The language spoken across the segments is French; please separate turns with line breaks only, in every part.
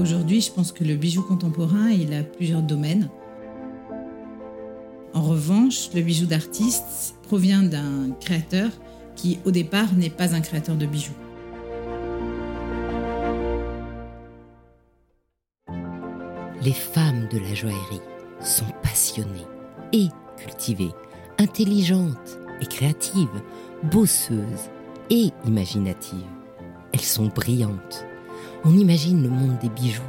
Aujourd'hui, je pense que le bijou contemporain, il a plusieurs domaines. En revanche, le bijou d'artiste provient d'un créateur qui, au départ, n'est pas un créateur de bijoux.
Les femmes de la joaillerie sont passionnées et cultivées, intelligentes et créatives, bosseuses et imaginatives. Elles sont brillantes. On imagine le monde des bijoux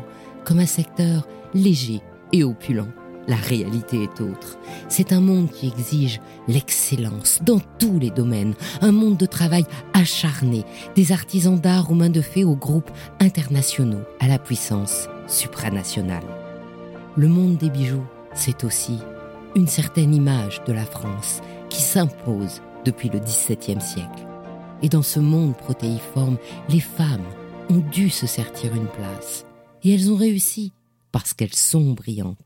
comme un secteur léger et opulent. La réalité est autre. C'est un monde qui exige l'excellence dans tous les domaines, un monde de travail acharné, des artisans d'art aux mains de fées aux groupes internationaux à la puissance supranationale. Le monde des bijoux, c'est aussi une certaine image de la France qui s'impose depuis le XVIIe siècle. Et dans ce monde protéiforme, les femmes ont dû se sertir une place. Et elles ont réussi parce qu'elles sont brillantes.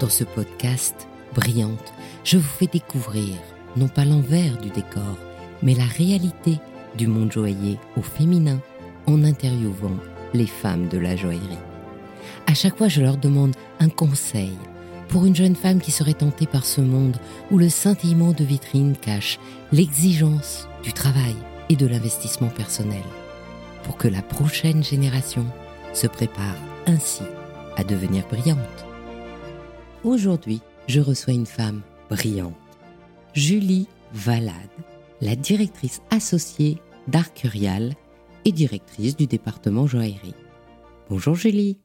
Dans ce podcast, Brillante, je vous fais découvrir non pas l'envers du décor, mais la réalité du monde joaillier au féminin en interviewant les femmes de la joaillerie. À chaque fois, je leur demande un conseil pour une jeune femme qui serait tentée par ce monde où le scintillement de vitrine cache l'exigence du travail et de l'investissement personnel, pour que la prochaine génération se prépare ainsi à devenir brillante. Aujourd'hui, je reçois une femme brillante, Julie Valade, la directrice associée d'Arcurial et directrice du département joaillerie. Bonjour Julie.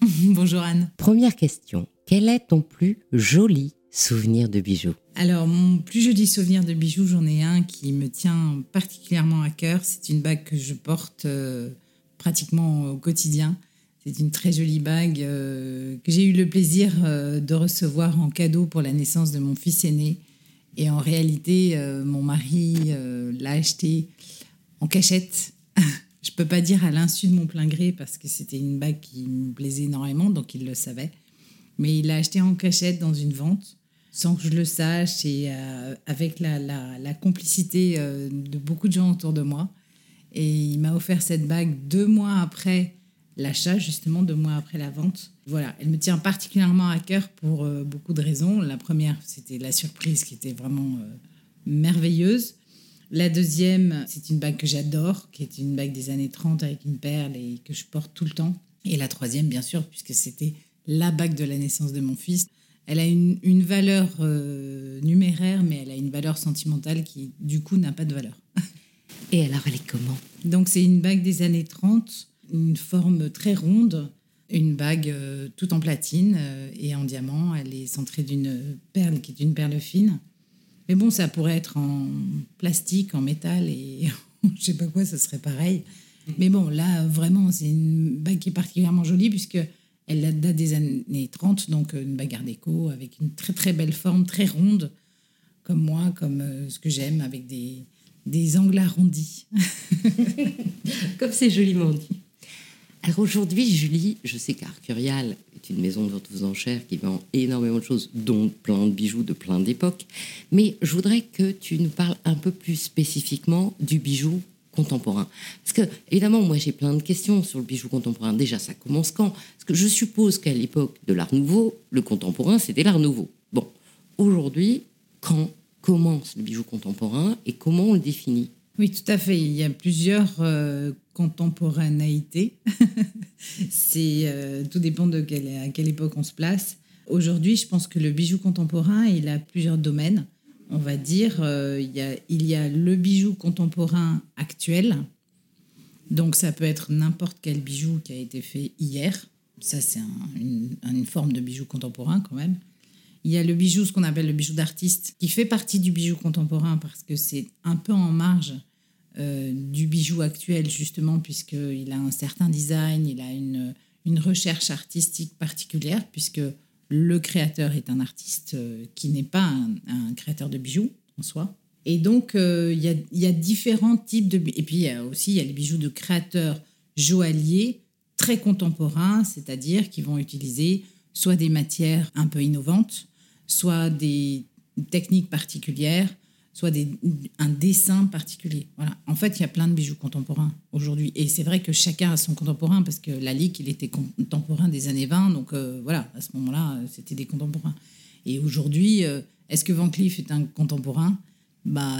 Bonjour Anne.
Première question. Quel est ton plus joli souvenir de bijoux
Alors, mon plus joli souvenir de bijoux, j'en ai un qui me tient particulièrement à cœur. C'est une bague que je porte euh, pratiquement au quotidien. C'est une très jolie bague euh, que j'ai eu le plaisir euh, de recevoir en cadeau pour la naissance de mon fils aîné. Et en réalité, mon mari l'a acheté en cachette je peux pas dire à l'insu de mon plein gré parce que c'était une bague qui me plaisait énormément, donc il le savait. Mais il l'a acheté en cachette dans une vente, sans que je le sache et euh, avec la, complicité euh, de beaucoup de gens autour de moi. Et il m'a offert cette bague deux mois après l'achat, justement deux mois après la vente. Voilà, elle me tient particulièrement à cœur pour euh, beaucoup de raisons. La première, c'était la surprise qui était vraiment merveilleuse. La deuxième, c'est une bague que j'adore, qui est une bague des années 30 avec une perle et que je porte tout le temps. Et la troisième, bien sûr, puisque c'était la bague de la naissance de mon fils. Elle a une, valeur euh, numéraire, mais elle a une valeur sentimentale qui, du coup, n'a pas de valeur.
Et alors, elle est comment?
Donc, c'est une bague des années 30, une forme très ronde, une bague euh, toute en platine euh, et en diamant. Elle est centrée d'une perle qui est une perle fine. Mais bon, ça pourrait être en plastique, en métal et je sais pas quoi, ce serait pareil. Mais bon, là, vraiment, c'est une bague qui est particulièrement jolie puisque elle date des années 30, donc euh, une bague art déco avec une très très belle forme, très ronde, comme moi, comme euh, ce que j'aime, avec des, des angles arrondis.
comme c'est joliment dit. Alors aujourd'hui, Julie, je sais qu'Arcurial est une maison de vente aux enchères qui vend énormément de choses, dont plein de bijoux de plein d'époques. Mais je voudrais que tu nous parles un peu plus spécifiquement du bijou contemporain. Parce que, évidemment, moi j'ai plein de questions sur le bijou contemporain. Déjà, ça commence quand? Parce que je suppose qu'à l'époque de l'Art Nouveau, le contemporain, c'était l'Art Nouveau. Bon, aujourd'hui, quand commence le bijou contemporain et comment on le définit?
Oui, tout à fait. Il y a plusieurs euh. C'est euh, tout dépend de à quelle époque on se place. Aujourd'hui, je pense que le bijou contemporain, il a plusieurs domaines. On va dire, euh, il, y a, il y a le bijou contemporain actuel. Donc, ça peut être n'importe quel bijou qui a été fait hier. Ça, c'est une, forme de bijou contemporain quand même. Il y a le bijou, ce qu'on appelle le bijou d'artiste, qui fait partie du bijou contemporain parce que c'est un peu en marge euh, du bijou actuel, justement, puisqu'il a un certain design, il a une, une recherche artistique particulière, puisque le créateur est un artiste euh, qui n'est pas un, créateur de bijoux en soi. Et donc, euh, il y, a, différents types de... Et puis, il y a aussi y a les bijoux de créateurs joailliers très contemporains, c'est-à-dire qui vont utiliser soit des matières un peu innovantes, soit des techniques particulières, soit un dessin particulier. Voilà. En fait, il y a plein de bijoux contemporains aujourd'hui. Et c'est vrai que chacun a son contemporain, parce que Lalique, il était contemporain des années 20. Donc euh, voilà, à ce moment-là, euh, c'était des contemporains. Et aujourd'hui, euh, est-ce que Van Cleef est un contemporain? Bah,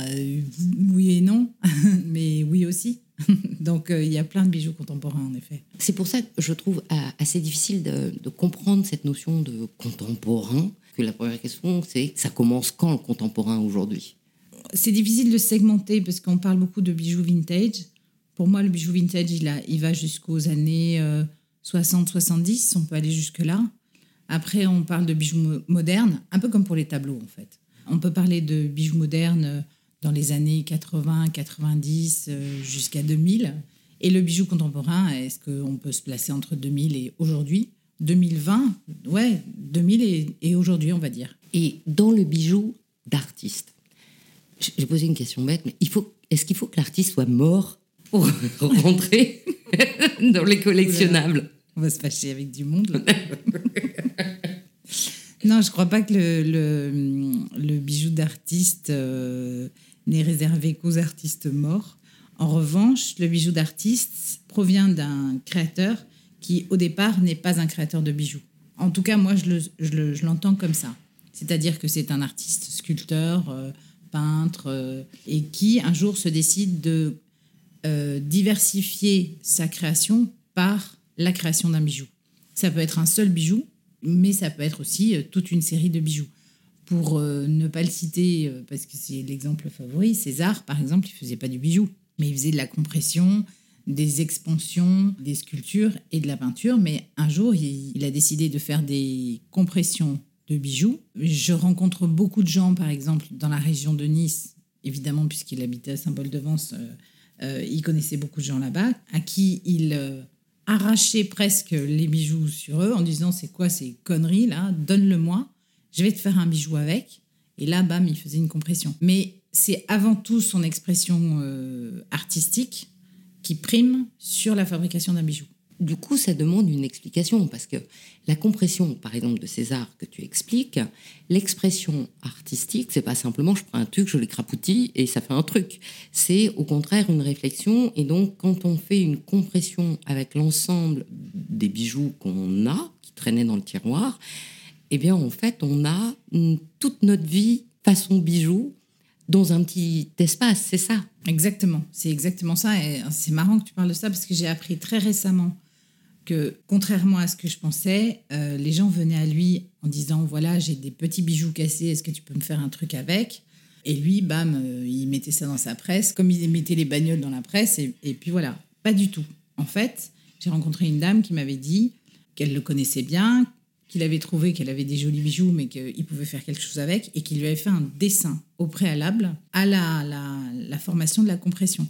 Oui et non, mais oui aussi. Donc il y a plein de bijoux contemporains, en effet.
C'est pour ça que je trouve assez difficile de comprendre cette notion de contemporain. Que la première question, c'est ça commence quand le contemporain aujourd'hui?
C'est difficile de segmenter parce qu'on parle beaucoup de bijoux vintage. Pour moi, le bijou vintage, il, a, il va jusqu'aux années 60-70, euh, on peut aller jusque-là. Après, on parle de bijoux modernes, un peu comme pour les tableaux en fait. On peut parler de bijoux modernes euh, dans les années 80, 90 euh, jusqu'à 2000. Et le bijou contemporain, est-ce qu'on peut se placer entre 2000 et aujourd'hui? 2020, ouais, 2000 et, et aujourd'hui, on va dire.
Et dans le bijou d'artiste, j'ai posé une question bête, mais est-ce qu'il faut que l'artiste soit mort pour rentrer dans les collectionnables?
On va se fâcher avec du monde. non, je ne crois pas que le, le, bijou d'artiste euh, n'est réservé qu'aux artistes morts. En revanche, le bijou d'artiste provient d'un créateur qui, au départ, n'est pas un créateur de bijoux. En tout cas, moi, je l'entends comme ça. C'est-à-dire que c'est un artiste, sculpteur, euh, peintre, euh, et qui un jour se décide de euh, diversifier sa création par la création d'un bijou. Ça peut être un seul bijou, mais ça peut être aussi euh, toute une série de bijoux. Pour ne pas le citer, parce que c'est l'exemple favori, César, par exemple, il faisait pas du bijou, mais il faisait de la compression, des expansions, des sculptures et de la peinture. Mais un jour, il a décidé de faire des compressions de bijoux. Je rencontre beaucoup de gens, par exemple, dans la région de Nice, évidemment, puisqu'il habitait à Saint-Paul-de-Vence, euh, euh, il connaissait beaucoup de gens là-bas, à qui il euh, arrachait presque les bijoux sur eux en disant C'est quoi ces conneries là? Donne-le-moi, je vais te faire un bijou avec. Et là, bam, il faisait une compression. Mais c'est avant tout son expression artistique qui prime sur la fabrication d'un bijou
du coup, ça demande une explication parce que la compression, par exemple, de César que tu expliques, l'expression artistique, c'est pas simplement je prends un truc, je l'écrapoutis et ça fait un truc. C'est au contraire une réflexion. Et donc, quand on fait une compression avec l'ensemble des bijoux qu'on a, qui traînaient dans le tiroir, eh bien, en fait, on a toute notre vie façon bijou dans un petit espace, c'est ça
Exactement, c'est exactement ça. Et c'est marrant que tu parles de ça parce que j'ai appris très récemment que, contrairement à ce que je pensais, euh, les gens venaient à lui en disant voilà, j'ai des petits bijoux cassés, est-ce que tu peux me faire un truc avec? Et lui, bam, euh, il mettait ça dans sa presse, comme il mettait les bagnoles dans la presse, et, puis voilà, pas du tout. En fait, j'ai rencontré une dame qui m'avait dit qu'elle le connaissait bien, qu'il avait trouvé qu'elle avait des jolis bijoux, mais qu'il pouvait faire quelque chose avec, et qu'il lui avait fait un dessin au préalable à la, la, la formation de la compression.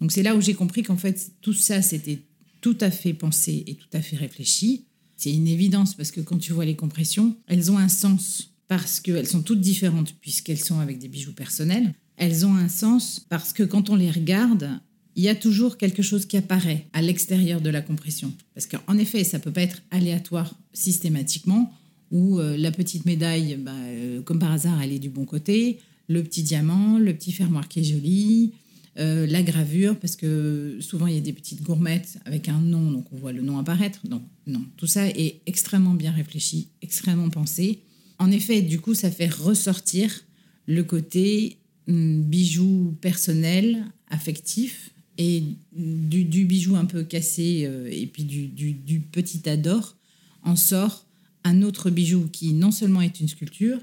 Donc c'est là où j'ai compris qu'en fait, tout ça, c'était tout à fait pensé et tout à fait réfléchi. C'est une évidence parce que quand tu vois les compressions, elles ont un sens parce qu'elles sont toutes différentes puisqu'elles sont avec des bijoux personnels. Elles ont un sens parce que quand on les regarde, il y a toujours quelque chose qui apparaît à l'extérieur de la compression. Parce qu'en effet, ça peut pas être aléatoire systématiquement, où euh, la petite médaille, bah, euh, comme par hasard, elle est du bon côté, le petit diamant, le petit fermoir qui est joli, euh, la gravure, parce que souvent il y a des petites gourmettes avec un nom, donc on voit le nom apparaître. Donc non, tout ça est extrêmement bien réfléchi, extrêmement pensé. En effet, du coup, ça fait ressortir le côté hum, bijou personnel, affectif, et du, bijou un peu cassé euh, et puis du, du petit ador en sort un autre bijou qui non seulement est une sculpture,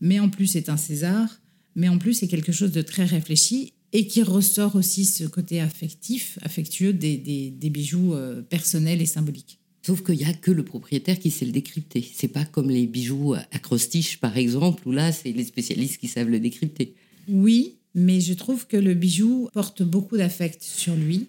mais en plus est un César, mais en plus est quelque chose de très réfléchi et qui ressort aussi ce côté affectif, affectueux des, des, bijoux euh, personnels et symboliques.
Sauf qu'il n'y a que le propriétaire qui sait le décrypter. C'est pas comme les bijoux acrostiches, par exemple, où là, c'est les spécialistes qui savent le décrypter.
Oui, mais je trouve que le bijou porte beaucoup d'affect sur lui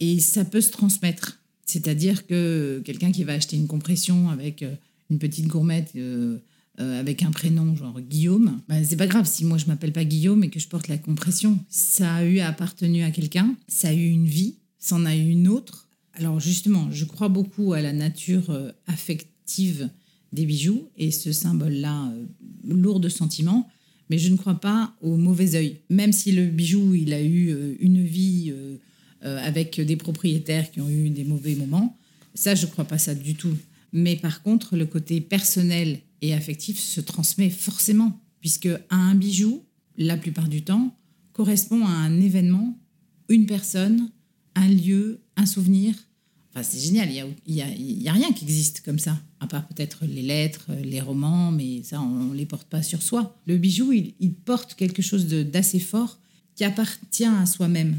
et ça peut se transmettre. C'est-à-dire que quelqu'un qui va acheter une compression avec euh, une petite gourmette euh, euh, avec un prénom genre Guillaume, bah, c'est pas grave si moi je m'appelle pas Guillaume et que je porte la compression. Ça a eu appartenu à quelqu'un, ça a eu une vie, ça en a eu une autre. Alors justement, je crois beaucoup à la nature euh, affective des bijoux et ce symbole-là, euh, lourd de sentiments, mais je ne crois pas au mauvais œil. Même si le bijou, il a eu une vie avec des propriétaires qui ont eu des mauvais moments, ça, je ne crois pas ça du tout. Mais par contre, le côté personnel et affectif se transmet forcément, puisque un bijou, la plupart du temps, correspond à un événement, une personne, un lieu, un souvenir. Enfin, c'est génial, il n'y a, rien qui existe comme ça, à part peut-être les lettres, les romans, mais ça, on ne les porte pas sur soi. Le bijou, il, il porte quelque chose d'assez fort qui appartient à soi-même.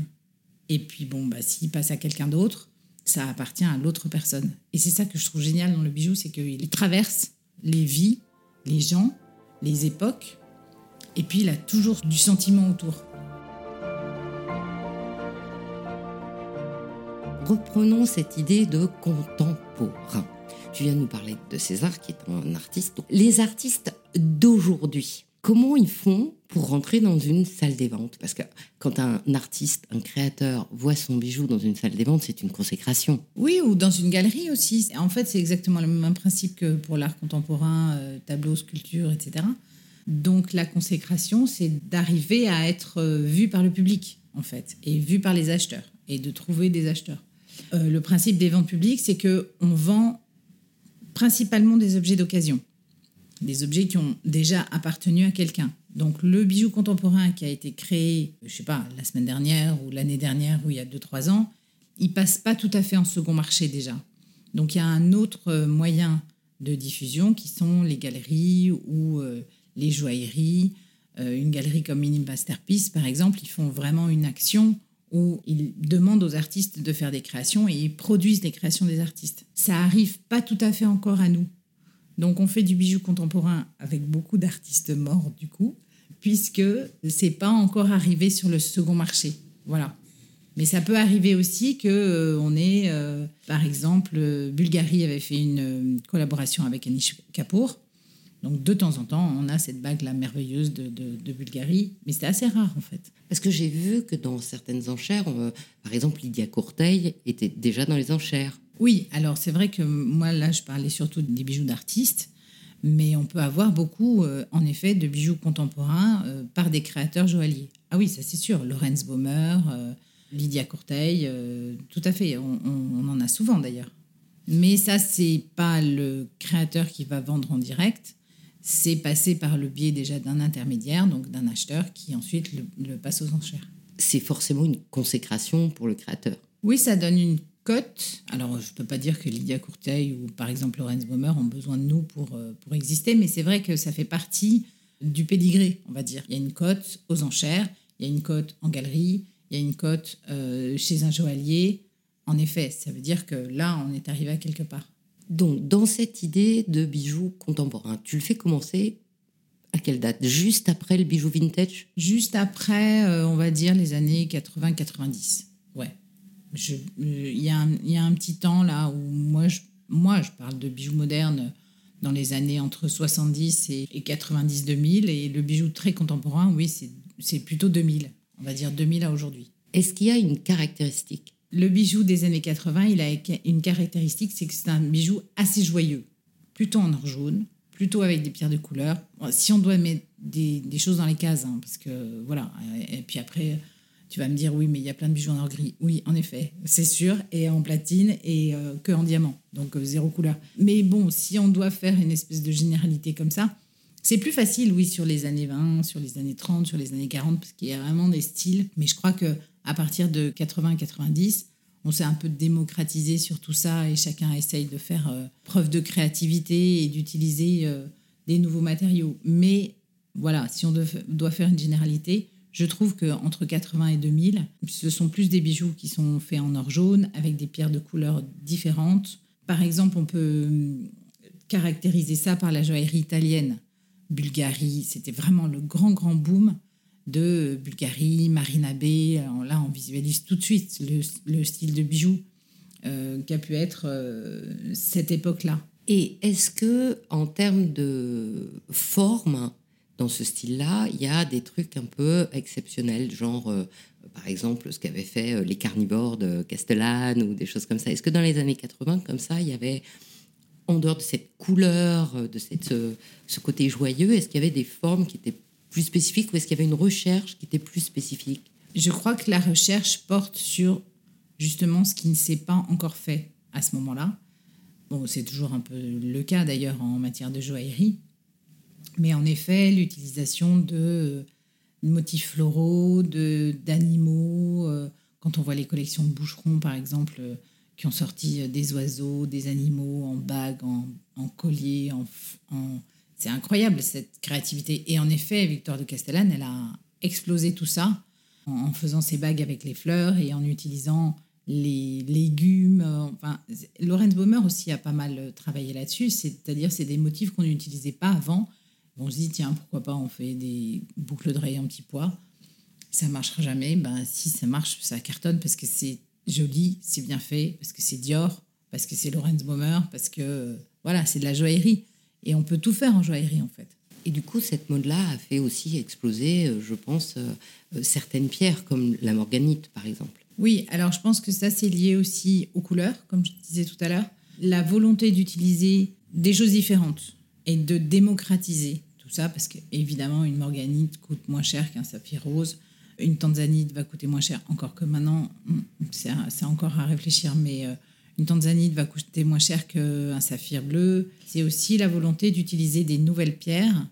Et puis, bon, bah, s'il passe à quelqu'un d'autre, ça appartient à l'autre personne. Et c'est ça que je trouve génial dans le bijou, c'est qu'il traverse les vies, les gens, les époques, et puis il a toujours du sentiment autour.
Reprenons cette idée de contemporain. Tu viens de nous parler de César, qui est un artiste. Les artistes d'aujourd'hui, comment ils font pour rentrer dans une salle des ventes? Parce que quand un artiste, un créateur voit son bijou dans une salle des ventes, c'est une consécration.
Oui, ou dans une galerie aussi. En fait, c'est exactement le même principe que pour l'art contemporain, euh, tableau, sculpture, etc. Donc la consécration, c'est d'arriver à être euh, vu par le public, en fait, et vu par les acheteurs, et de trouver des acheteurs. Euh, le principe des ventes publiques, c'est que on vend principalement des objets d'occasion, des objets qui ont déjà appartenu à quelqu'un. Donc le bijou contemporain qui a été créé, je sais pas, la semaine dernière ou l'année dernière ou il y a 2-3 ans, il passe pas tout à fait en second marché déjà. Donc il y a un autre moyen de diffusion qui sont les galeries ou euh, les joailleries. Euh, une galerie comme Mini Masterpiece, par exemple, ils font vraiment une action où ils demandent aux artistes de faire des créations et ils produisent des créations des artistes. Ça arrive pas tout à fait encore à nous. Donc on fait du bijou contemporain avec beaucoup d'artistes morts du coup, puisque c'est pas encore arrivé sur le second marché. Voilà. Mais ça peut arriver aussi que euh, on ait, euh, par exemple, Bulgarie avait fait une collaboration avec Anish Kapoor donc de temps en temps, on a cette bague-là merveilleuse de, Bulgarie, mais c'est assez rare en fait.
Parce que j'ai vu que dans certaines enchères, par exemple Lydia Courteil était déjà dans les enchères.
Oui, alors c'est vrai que moi là, je parlais surtout des bijoux d'artistes, mais on peut avoir beaucoup, euh, en effet, de bijoux contemporains euh, par des créateurs joailliers. Ah oui, ça c'est sûr, Lorenz Baumer, euh, Lydia Courteil, tout à fait, on, on en a souvent d'ailleurs. Mais ça, c'est pas le créateur qui va vendre en direct, c'est passé par le biais déjà d'un intermédiaire, donc d'un acheteur, qui ensuite le, passe aux enchères.
C'est forcément une consécration pour le créateur.
Oui, ça donne une cote. Alors, je ne peux pas dire que Lydia Courteil ou par exemple Lorenz Baumer ont besoin de nous pour, euh, pour exister, mais c'est vrai que ça fait partie du pédigré, on va dire. Il y a une cote aux enchères, il y a une cote en galerie, il y a une cote euh, chez un joaillier. En effet, ça veut dire que là, on est arrivé à quelque part.
Donc, dans cette idée de bijoux contemporains, tu le fais commencer à quelle date? Juste après le bijou vintage?
Juste après, euh, on va dire, les années 80-90. Euh, il y, a un petit temps là où moi je, moi, je parle de bijoux modernes dans les années entre 70 et, 90-2000. Et le bijou très contemporain, oui, c'est plutôt 2000. On va dire 2000 à aujourd'hui.
Est-ce qu'il y a une caractéristique?
Le bijou des années 80, il a une caractéristique, c'est que c'est un bijou assez joyeux, plutôt en or jaune, plutôt avec des pierres de couleur. Si on doit mettre des, choses dans les cases, hein, parce que voilà, et puis après, tu vas me dire oui, mais il y a plein de bijoux en or gris. Oui, en effet, c'est sûr, et en platine et euh, que en diamant, donc euh, zéro couleur. Mais bon, si on doit faire une espèce de généralité comme ça, c'est plus facile, oui, sur les années 20, sur les années 30, sur les années 40, parce qu'il y a vraiment des styles. Mais je crois que à partir de 80-90, on s'est un peu démocratisé sur tout ça et chacun essaye de faire euh, preuve de créativité et d'utiliser euh, des nouveaux matériaux. Mais voilà, si on doit faire une généralité, je trouve qu'entre 80 et 2000, ce sont plus des bijoux qui sont faits en or jaune avec des pierres de couleurs différentes. Par exemple, on peut hum, caractériser ça par la joaillerie italienne. Bulgarie, c'était vraiment le grand, grand boom de Bulgarie, Marina Bay. Là, on visualise tout de suite le, style de bijoux euh, qu'a pu être euh, cette époque-là.
Et est-ce que, en termes de forme, dans ce style-là, il y a des trucs un peu exceptionnels, genre, euh, par exemple, ce qu'avaient fait les carnivores de Castellane ou des choses comme ça. Est-ce que dans les années 80, comme ça, il y avait, en dehors de cette couleur, de cette, ce côté joyeux, est-ce qu'il y avait des formes qui étaient plus spécifique ou est-ce qu'il y avait une recherche qui était plus spécifique?
Je crois que la recherche porte sur justement ce qui ne s'est pas encore fait à ce moment-là. Bon, c'est toujours un peu le cas d'ailleurs en matière de joaillerie. Mais en effet, l'utilisation de motifs floraux, d'animaux, euh, quand on voit les collections de boucherons par exemple, euh, qui ont sorti euh, des oiseaux, des animaux en bagues, en, en, c'est incroyable cette créativité. Et en effet, Victoire de Castellane, elle a explosé tout ça en, faisant ses bagues avec les fleurs et en utilisant les légumes. Enfin, Lorenz Baumer aussi a pas mal travaillé là-dessus, c'est-à-dire c'est des motifs qu'on n'utilisait pas avant. On se dit, tiens, pourquoi pas on fait des boucles d'oreilles en petit pois Ça marchera jamais. Ben, si ça marche, ça cartonne parce que c'est joli, c'est bien fait, parce que c'est Dior, parce que c'est Lorenz Baumer, parce que voilà, c'est de la joaillerie. Et on peut tout faire en joaillerie, en fait.
Et du coup, cette mode-là a fait aussi exploser, euh, je pense, euh, euh, certaines pierres, comme la morganite, par exemple.
Oui, alors je pense que ça, c'est lié aussi aux couleurs, comme je disais tout à l'heure. La volonté d'utiliser des choses différentes et de démocratiser tout ça, parce qu'évidemment, une morganite coûte moins cher qu'un saphir rose. Une tanzanite va coûter moins cher, encore que maintenant, c'est encore à réfléchir, mais une tanzanite va coûter moins cher qu'un saphir bleu. C'est aussi la volonté d'utiliser des nouvelles pierres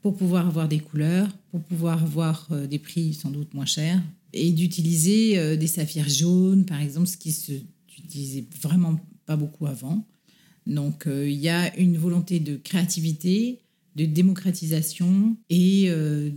pour pouvoir avoir des couleurs, pour pouvoir avoir euh, des prix sans doute moins chers, et d'utiliser euh, des saphirs jaunes, par exemple, ce qui se utilisait vraiment pas beaucoup avant. Donc euh, il y a une volonté de créativité, de démocratisation et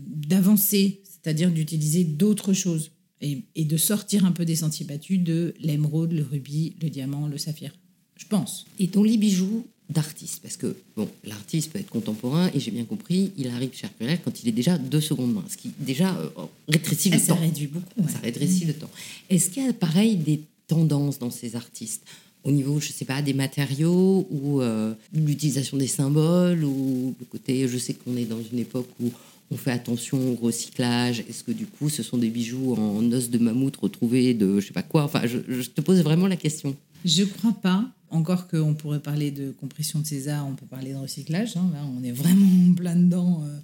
d'avancer, c'est-à-dire d'utiliser d'autres choses et, de sortir un peu des sentiers battus de l'émeraude, le rubis, le diamant, le saphir. Je pense.
Et ton lit bijoux d'artiste Parce que, bon, l'artiste peut être contemporain, et j'ai bien compris, il arrive chez Arcurel quand il est déjà de seconde main, ce qui déjà euh, rétrécit le
ça
temps.
Ça réduit beaucoup.
Ça rétrécit le temps. Est-ce qu'il y a, pareil, des tendances dans ces artistes? Au niveau, je sais pas, des matériaux ou euh, l'utilisation des symboles ou le côté, je sais qu'on est dans une époque où on fait attention au recyclage Est-ce que du coup, ce sont des bijoux en os de mammouth retrouvés de je sais pas quoi? Enfin, je, te pose vraiment la question.
Je crois pas. Encore qu'on pourrait parler de compression de César, on peut parler de recyclage. Hein. on est vraiment plein dedans. Euh,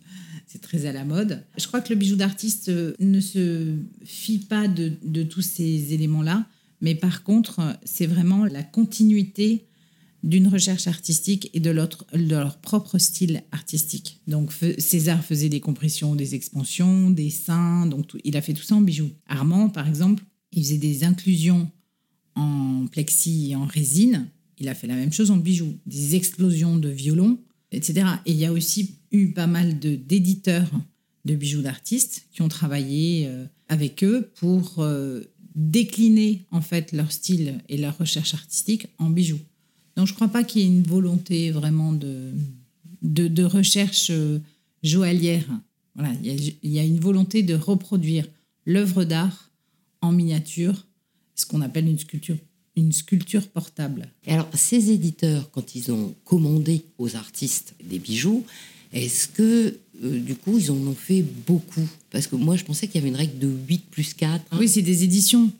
c'est très à la mode. Je crois que le bijou d'artiste euh, ne se fie pas de, de tous ces éléments-là. Mais par contre, c'est vraiment la continuité d'une recherche artistique et de, leur propre style artistique. Donc César faisait des compressions, des expansions, des seins, donc il a fait tout ça en bijoux. Armand, par exemple, il faisait des inclusions en plexi et en résine. Il a fait la même chose en bijoux, des explosions de violon, etc. Et il y a aussi eu pas mal d'éditeurs de, bijoux d'artistes qui ont travaillé euh, avec eux pour euh, décliner en fait leur style et leur recherche artistique en bijoux. Donc je ne crois pas qu'il y ait une volonté vraiment de, de, recherche euh, joaillière. Voilà, il y, a, une volonté de reproduire l'œuvre d'art en miniature, ce qu'on appelle une sculpture, une sculpture portable.
Et alors, ces éditeurs, quand ils ont commandé aux artistes des bijoux, est-ce que euh, du coup, ils en ont fait beaucoup Parce que moi, je pensais qu'il y avait une règle de 8 plus 4.
Oui, c'est des éditions.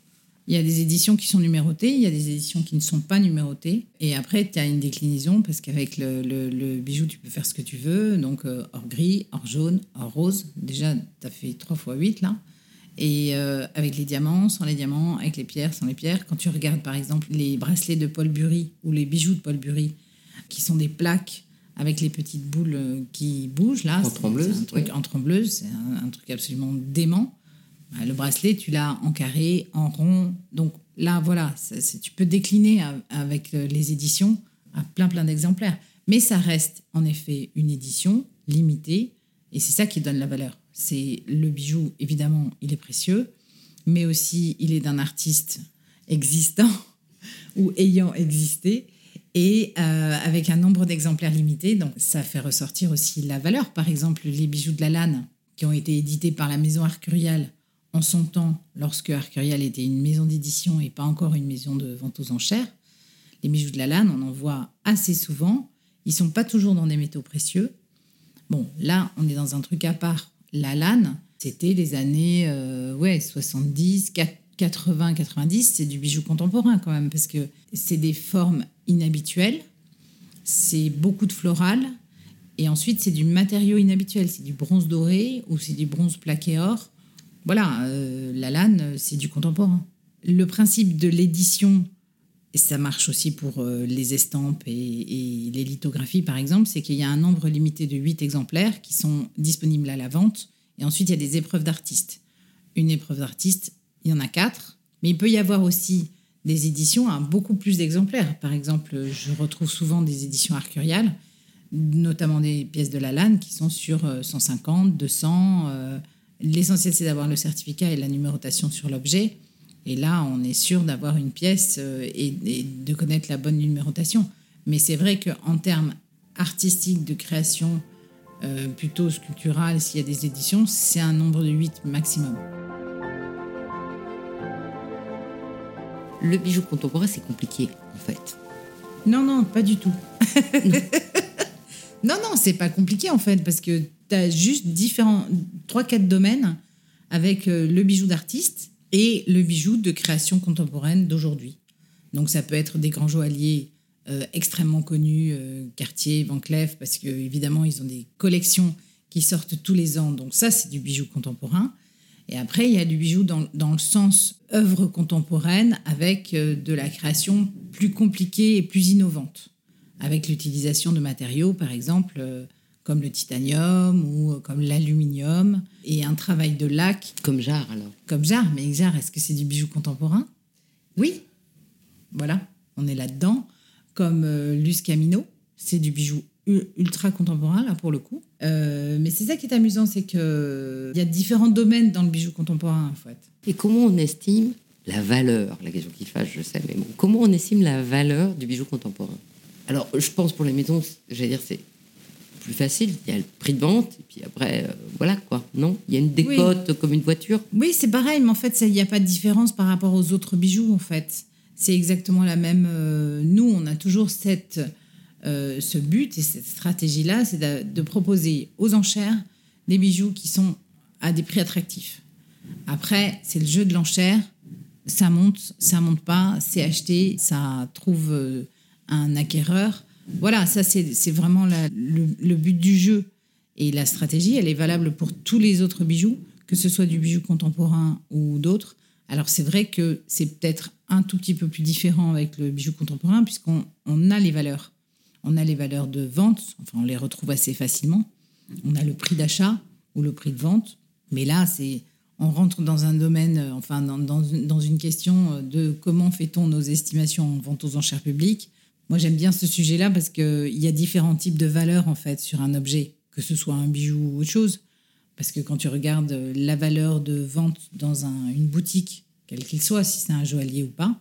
Il y a des éditions qui sont numérotées, il y a des éditions qui ne sont pas numérotées. Et après, tu as une déclinaison parce qu'avec le, bijou, tu peux faire ce que tu veux. Donc, euh, or gris, or jaune, or rose. Déjà, tu as fait 3 fois 8 là. Et euh, avec les diamants, sans les diamants, avec les pierres, sans les pierres. Quand tu regardes par exemple les bracelets de Paul Bury ou les bijoux de Paul Bury, qui sont des plaques avec les petites boules qui bougent là.
En trembleuse.
Un truc, En trembleuse, c'est un, truc absolument dément. Bah, le bracelet, tu l'as en carré, en rond. Donc là, voilà, tu peux décliner avec euh, les éditions à plein, plein d'exemplaires. Mais ça reste en effet une édition limitée et c'est ça qui donne la valeur. C'est le bijou, évidemment, il est précieux, mais aussi il est d'un artiste existant ou ayant existé et euh, avec un nombre d'exemplaires limité. Donc ça fait ressortir aussi la valeur. Par exemple, les bijoux de la Lane qui ont été édités par la maison Arcurial en son temps, lorsque Arcurial était une maison d'édition et pas encore une maison de vente aux enchères, les bijoux de la Lane, on en voit assez souvent. Ils sont pas toujours dans des métaux précieux. Bon, là, on est dans un truc à part. La Lane, c'était les années euh, ouais, 70, 80, 90. C'est du bijou contemporain quand même, parce que c'est des formes inhabituelles. C'est beaucoup de floral Et ensuite, c'est du matériau inhabituel. C'est du bronze doré ou c'est du bronze plaqué or. Voilà, euh, la lane, c'est du contemporain. Le principe de l'édition, et ça marche aussi pour euh, les estampes et, et, les lithographies, par exemple, c'est qu'il y a un nombre limité de 8 exemplaires qui sont disponibles à la vente. Et ensuite, il y a des épreuves d'artistes. Une épreuve d'artiste, il y en a quatre. Mais il peut y avoir aussi des éditions à beaucoup plus d'exemplaires. Par exemple, je retrouve souvent des éditions arcuriales, notamment des pièces de la LAN qui sont sur 150, 200. Euh, l'essentiel, c'est d'avoir le certificat et la numérotation sur l'objet. Et là, on est sûr d'avoir une pièce euh, et, de connaître la bonne numérotation. Mais c'est vrai qu'en termes artistiques de création, euh, plutôt sculpturale, s'il y a des éditions, c'est un nombre de 8 maximum.
Le bijou contemporain, c'est compliqué, en fait.
Non, non, pas du tout. non, non, c'est pas compliqué, en fait, parce que tu as juste différents, trois, quatre domaines avec euh, le bijou d'artiste et le bijou de création contemporaine d'aujourd'hui. Donc, ça peut être des grands joailliers euh, extrêmement connus, euh, Cartier, Van Cleef, parce que évidemment, ils ont des collections qui sortent tous les ans. Donc, ça, c'est du bijou contemporain. Et après, il y a du bijou dans, dans le sens œuvre contemporaine avec euh, de la création plus compliquée et plus innovante, avec l'utilisation de matériaux, par exemple, euh, comme le titanium ou euh, comme l'aluminium, et un travail de lac.
Comme jarre, alors
Comme jarre, mais jarre, est-ce que c'est du bijou contemporain? Oui. Voilà, on est là-dedans. Comme Lus Camino, c'est du bijou ultra contemporain, là, pour le coup. Euh, mais c'est ça qui est amusant, c'est qu'il y a différents domaines dans le bijou contemporain, en fait.
Et comment on estime la valeur? La question qui fâche, je sais, mais bon, comment on estime la valeur du bijou contemporain? Alors, je pense pour les maisons, j'allais dire, c'est plus facile. Il y a le prix de vente, et puis après, euh, voilà quoi. Non? Il y a une décote comme une voiture?
Oui, c'est pareil, mais en fait, il n'y a pas de différence par rapport aux autres bijoux, en fait. C'est exactement la même. Euh, nous, on a toujours cette euh, ce but et cette stratégie-là, c'est de, proposer aux enchères des bijoux qui sont à des prix attractifs. Après, c'est le jeu de l'enchère. Ça monte, ça monte pas, c'est acheté, ça trouve euh, un acquéreur. Voilà, ça c'est vraiment le, but du jeu. Et la stratégie, elle est valable pour tous les autres bijoux, que ce soit du bijou contemporain ou d'autres. Alors c'est vrai que c'est peut-être un tout petit peu plus différent avec le bijou contemporain, puisqu'on a les valeurs on a les valeurs de vente, enfin on les retrouve assez facilement. On a le prix d'achat ou le prix de vente, mais là c'est on rentre dans un domaine, euh, enfin dans, une question euh, de comment fait-on nos estimations en vente aux enchères publiques. Moi j'aime bien ce sujet-là parce qu'il y a différents types de valeurs en fait sur un objet, que ce soit un bijou ou autre chose. Parce que quand tu regardes la valeur de vente dans une boutique, quel qu'il soit, si c'est un joaillier ou pas,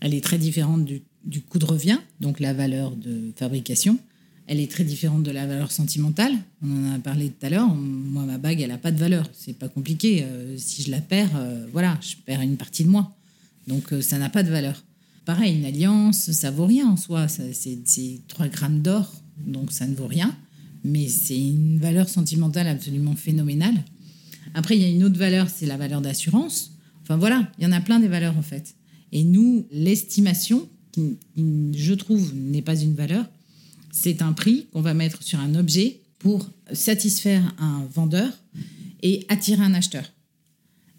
elle est très différente du du coût de revient, donc la valeur de fabrication. Elle est très différente de la valeur sentimentale. On en a parlé tout à l'heure. Moi, ma bague, elle n'a pas de valeur. C'est pas compliqué. Euh, si je la perds, euh, voilà, je perds une partie de moi. Donc, euh, ça n'a pas de valeur. Pareil, une alliance, ça vaut rien en soi. C'est 3 grammes d'or, donc ça ne vaut rien. Mais c'est une valeur sentimentale absolument phénoménale. Après, il y a une autre valeur, c'est la valeur d'assurance. Enfin voilà, il y en a plein des valeurs en fait. Et nous, l'estimation, je trouve, n'est pas une valeur. C'est un prix qu'on va mettre sur un objet pour satisfaire un vendeur et attirer un acheteur.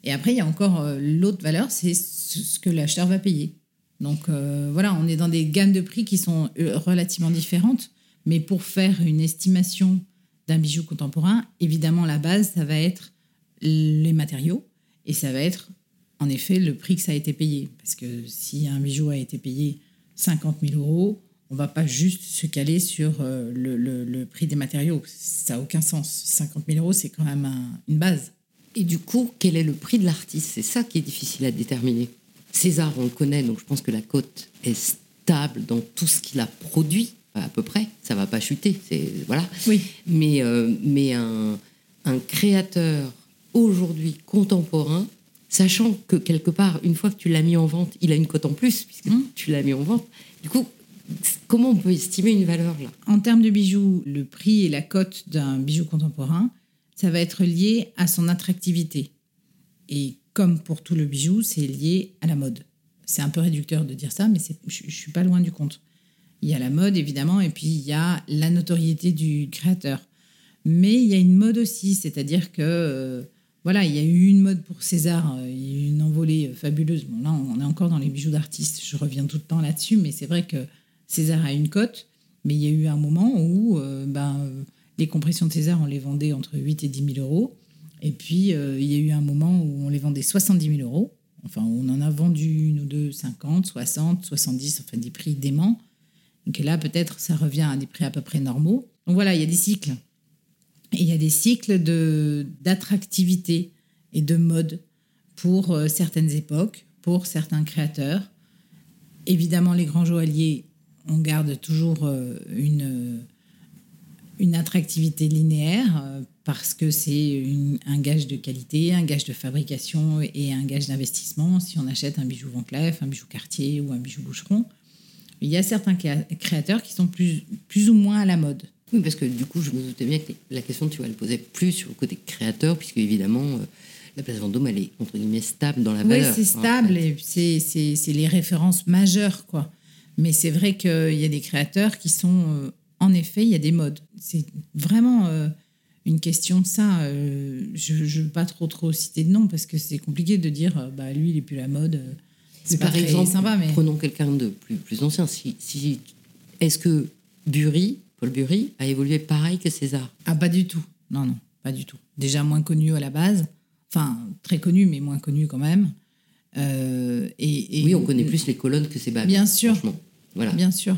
Et après, il y a encore euh, l'autre valeur, c'est ce que l'acheteur va payer. Donc euh, voilà, on est dans des gammes de prix qui sont euh, relativement différentes, mais pour faire une estimation d'un bijou contemporain, évidemment, la base, ça va être les matériaux et ça va être en effet le prix que ça a été payé. Parce que si un bijou a été payé 50 000 euros, on va pas juste se caler sur euh, le, prix des matériaux. Ça n'a aucun sens. 50 000 euros, c'est quand même une base.
Et du coup, quel est le prix de l'artiste? C'est ça qui est difficile à déterminer. César, on le connaît, donc je pense que la cote est stable dans tout ce qu'il a produit, à peu près. Ça va pas chuter, c'est voilà.
Oui.
Mais euh, mais un, un créateur aujourd'hui contemporain sachant que quelque part, une fois que tu l'as mis en vente, il a une cote en plus, puisque mmh. tu l'as mis en vente. Du coup, comment on peut estimer une valeur là?
En termes de bijoux, le prix et la cote d'un bijou contemporain, ça va être lié à son attractivité. Et comme pour tout le bijou, c'est lié à la mode. C'est un peu réducteur de dire ça, mais je ne suis pas loin du compte. Il y a la mode, évidemment, et puis il y a la notoriété du créateur. Mais il y a une mode aussi, c'est-à-dire que, euh, voilà, il y a eu une mode pour César, euh, une envolée fabuleuse. Bon, là, on est encore dans les bijoux d'artistes, je reviens tout le temps là-dessus, mais c'est vrai que César a une cote, mais il y a eu un moment où euh, ben, les compressions de César, on les vendait entre 8 et 10 000 euros. Et puis, il y a eu un moment où on les vendait 70 000 euros. Enfin, on en a vendu une ou deux, 50, 60, 70, enfin des prix déments. Donc là, peut-être, ça revient à des prix à peu près normaux. Donc voilà, il y a des cycles. Il y a des cycles de, d'attractivité et de mode pour euh, certaines époques, pour certains créateurs. Évidemment, les grands joailliers, on garde toujours euh, une, une attractivité linéaire euh, parce que c'est un gage de qualité, un gage de fabrication et un gage d'investissement. Si on achète un bijou Van Cleef, un bijou Cartier ou un bijou Boucheron, il y a certains créateurs qui sont plus, plus ou moins à la mode.
Oui, parce que du coup, je me doutais bien que la question, tu vas le poser plus sur le côté créateur, puisque évidemment, euh, la place Vendôme, elle est entre guillemets stable dans la valeur.
Oui, c'est stable et c'est les références majeures, quoi. Mais c'est vrai qu'il y a des créateurs qui sont, euh, en effet, il y a des modes. C'est vraiment euh, une question de ça. je ne veux pas trop trop citer de nom parce que c'est compliqué de dire, bah lui, il est plus la mode.
c'est par exemple, sympa, mais... prenons quelqu'un de plus, plus ancien. Si, si est-ce que Bury Paul Bury a évolué pareil que César
Ah, pas du tout. Non, non, pas du tout. Déjà moins connu à la base. Enfin, très connu, mais moins connu quand même.
Euh, et, oui, on connaît plus les colonnes que ses bagues.
Bien sûr. Voilà. Bien sûr.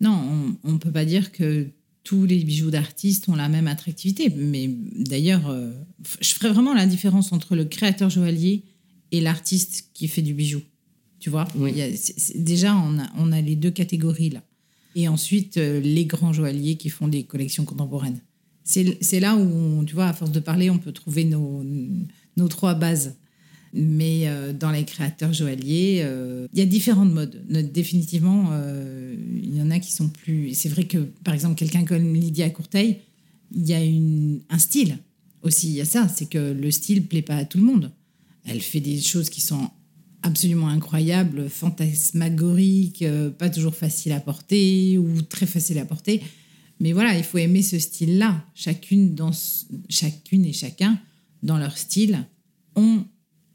Non, on ne peut pas dire que tous les bijoux d'artistes ont la même attractivité. Mais d'ailleurs, euh, je ferais vraiment la différence entre le créateur joaillier et l'artiste qui fait du bijou. Tu vois? Oui. Déjà, on a, on a les deux catégories là et ensuite euh, les grands joailliers qui font des collections contemporaines. C'est là où, tu vois, à force de parler, on peut trouver nos, nos trois bases. Mais euh, dans les créateurs joailliers, euh, il y a différentes modes. Définitivement, il y en a qui sont plus. C'est vrai que, par exemple, quelqu'un comme Lydia Courteil, il y a une, un style aussi. Il y a ça, c'est que le style plaît pas à tout le monde. Elle fait des choses qui sont absolument incroyable, fantasmagorique, euh, pas toujours facile à porter ou très facile à porter. Mais voilà, il faut aimer ce style-là. Chacune, dans, chacune et chacun, dans leur style, ont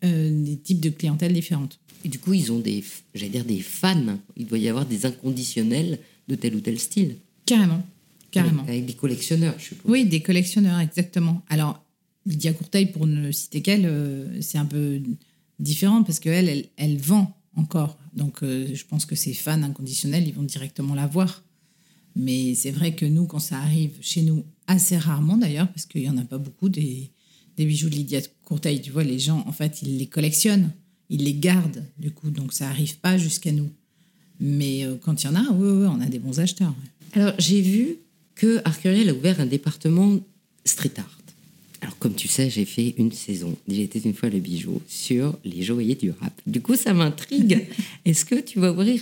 euh, des types de clientèle différentes.
Et du coup, ils ont des, j'allais dire des fans. Il doit y avoir des inconditionnels de tel ou tel style.
Carrément, carrément.
Avec, des collectionneurs, je suppose.
Oui, des collectionneurs, exactement. Alors, Lydia Courteil, pour ne citer qu'elle, euh, c'est un peu différente parce qu'elle, elle, elle vend encore. Donc, euh, je pense que ses fans inconditionnels, ils vont directement la voir. Mais c'est vrai que nous, quand ça arrive chez nous, assez rarement d'ailleurs, parce qu'il n'y en a pas beaucoup, des, bijoux de Lydia Courteil, tu vois, les gens, en fait, ils les collectionnent, ils les gardent, du coup, donc ça n'arrive pas jusqu'à nous. Mais euh, quand il y en a, oui, oui, on a des bons acheteurs.
Alors, j'ai vu que Arcuriel a ouvert un département street art. Alors, comme tu sais, j'ai fait une saison, j'ai été une fois le bijou, sur les joailliers du rap. Du coup, ça m'intrigue. Est-ce que tu vas ouvrir,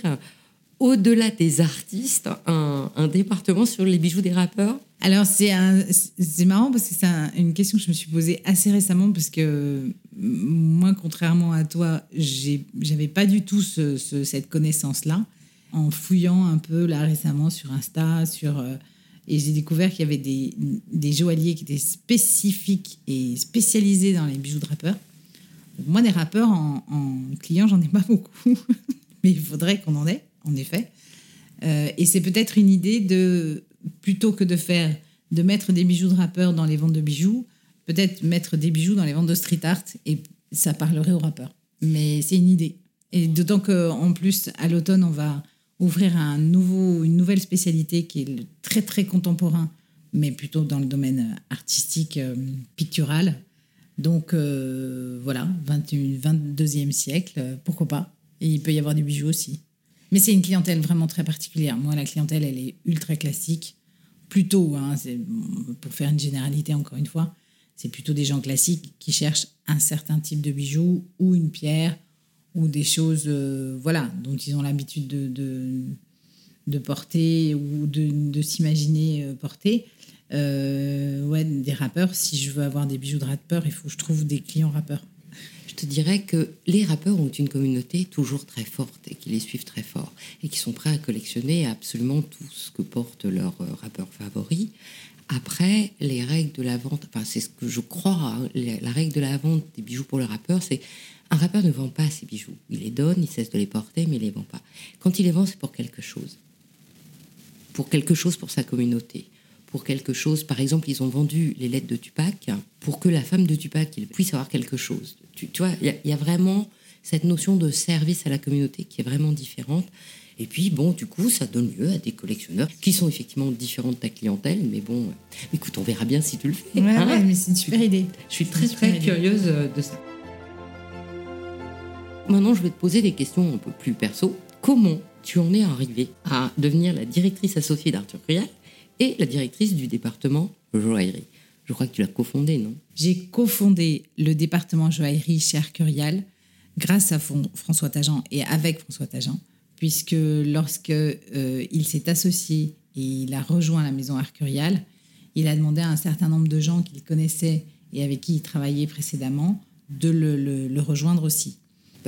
au-delà des artistes, un, département sur les bijoux des rappeurs?
Alors, c'est marrant parce que c'est une question que je me suis posée assez récemment parce que moi, contrairement à toi, j'avais pas du tout cette connaissance-là. En fouillant un peu là récemment sur Insta, sur euh, et j'ai découvert qu'il y avait des, des, joailliers qui étaient spécifiques et spécialisés dans les bijoux de rappeurs. moi, des rappeurs en, en client, j'en ai pas beaucoup. Mais il faudrait qu'on en ait, en effet. Euh, et c'est peut-être une idée de, plutôt que de faire, de mettre des bijoux de rappeurs dans les ventes de bijoux, peut-être mettre des bijoux dans les ventes de street art et ça parlerait aux rappeurs. Mais c'est une idée. Et d'autant qu'en plus, à l'automne, on va ouvrir un nouveau, une nouvelle spécialité qui est très très contemporain, mais plutôt dans le domaine artistique, euh, pictural. Donc euh, voilà, 21, 22e siècle, pourquoi pas. Il peut y avoir des bijoux aussi. Mais c'est une clientèle vraiment très particulière. Moi, la clientèle, elle est ultra classique. Plutôt, hein, pour faire une généralité encore une fois, c'est plutôt des gens classiques qui cherchent un certain type de bijoux ou une pierre ou des choses euh, voilà, dont ils ont l'habitude de, de, porter ou de, de s'imaginer euh, porter. Euh, ouais, des rappeurs, si je veux avoir des bijoux de rappeurs, il faut que je trouve des clients rappeurs.
te dirais que les rappeurs ont une communauté toujours très forte et qui les suivent très fort et qui sont prêts à collectionner absolument tout ce que porte leur euh, rappeur favori. Après, les règles de la vente, enfin c'est ce que je crois, hein, la règle de la vente des bijoux pour le rappeur, c'est un rappeur ne vend pas ses bijoux. Il les donne, il cesse de les porter, mais il les vend pas. Quand il les vend, c'est pour quelque chose. Pour quelque chose pour sa communauté. Pour quelque chose, par exemple, ils ont vendu les lettres de Tupac pour que la femme de Tupac puisse avoir quelque chose. Tu, vois, il y, a vraiment cette notion de service à la communauté qui est vraiment différente. Et puis, bon, du coup, ça donne lieu à des collectionneurs qui sont effectivement différents de ta clientèle. Mais bon, écoute, on verra bien si tu le fais.
Ouais, hein. mais c'est une super idée.
Je suis très, très curieuse euh, de ça. Maintenant, je vais te poser des questions un peu plus perso. Comment tu en es arrivé à devenir la directrice associée d'Arthur Rial et la directrice du département joaillerie? Je crois que tu l'as cofondé, non?
J'ai cofondé le département joaillerie chez Arcurial grâce à François Tajan et avec François Tajan, puisque lorsque euh, il s'est associé et il a rejoint la maison Arcurial, il a demandé à un certain nombre de gens qu'il connaissait et avec qui il travaillait précédemment de le rejoindre aussi.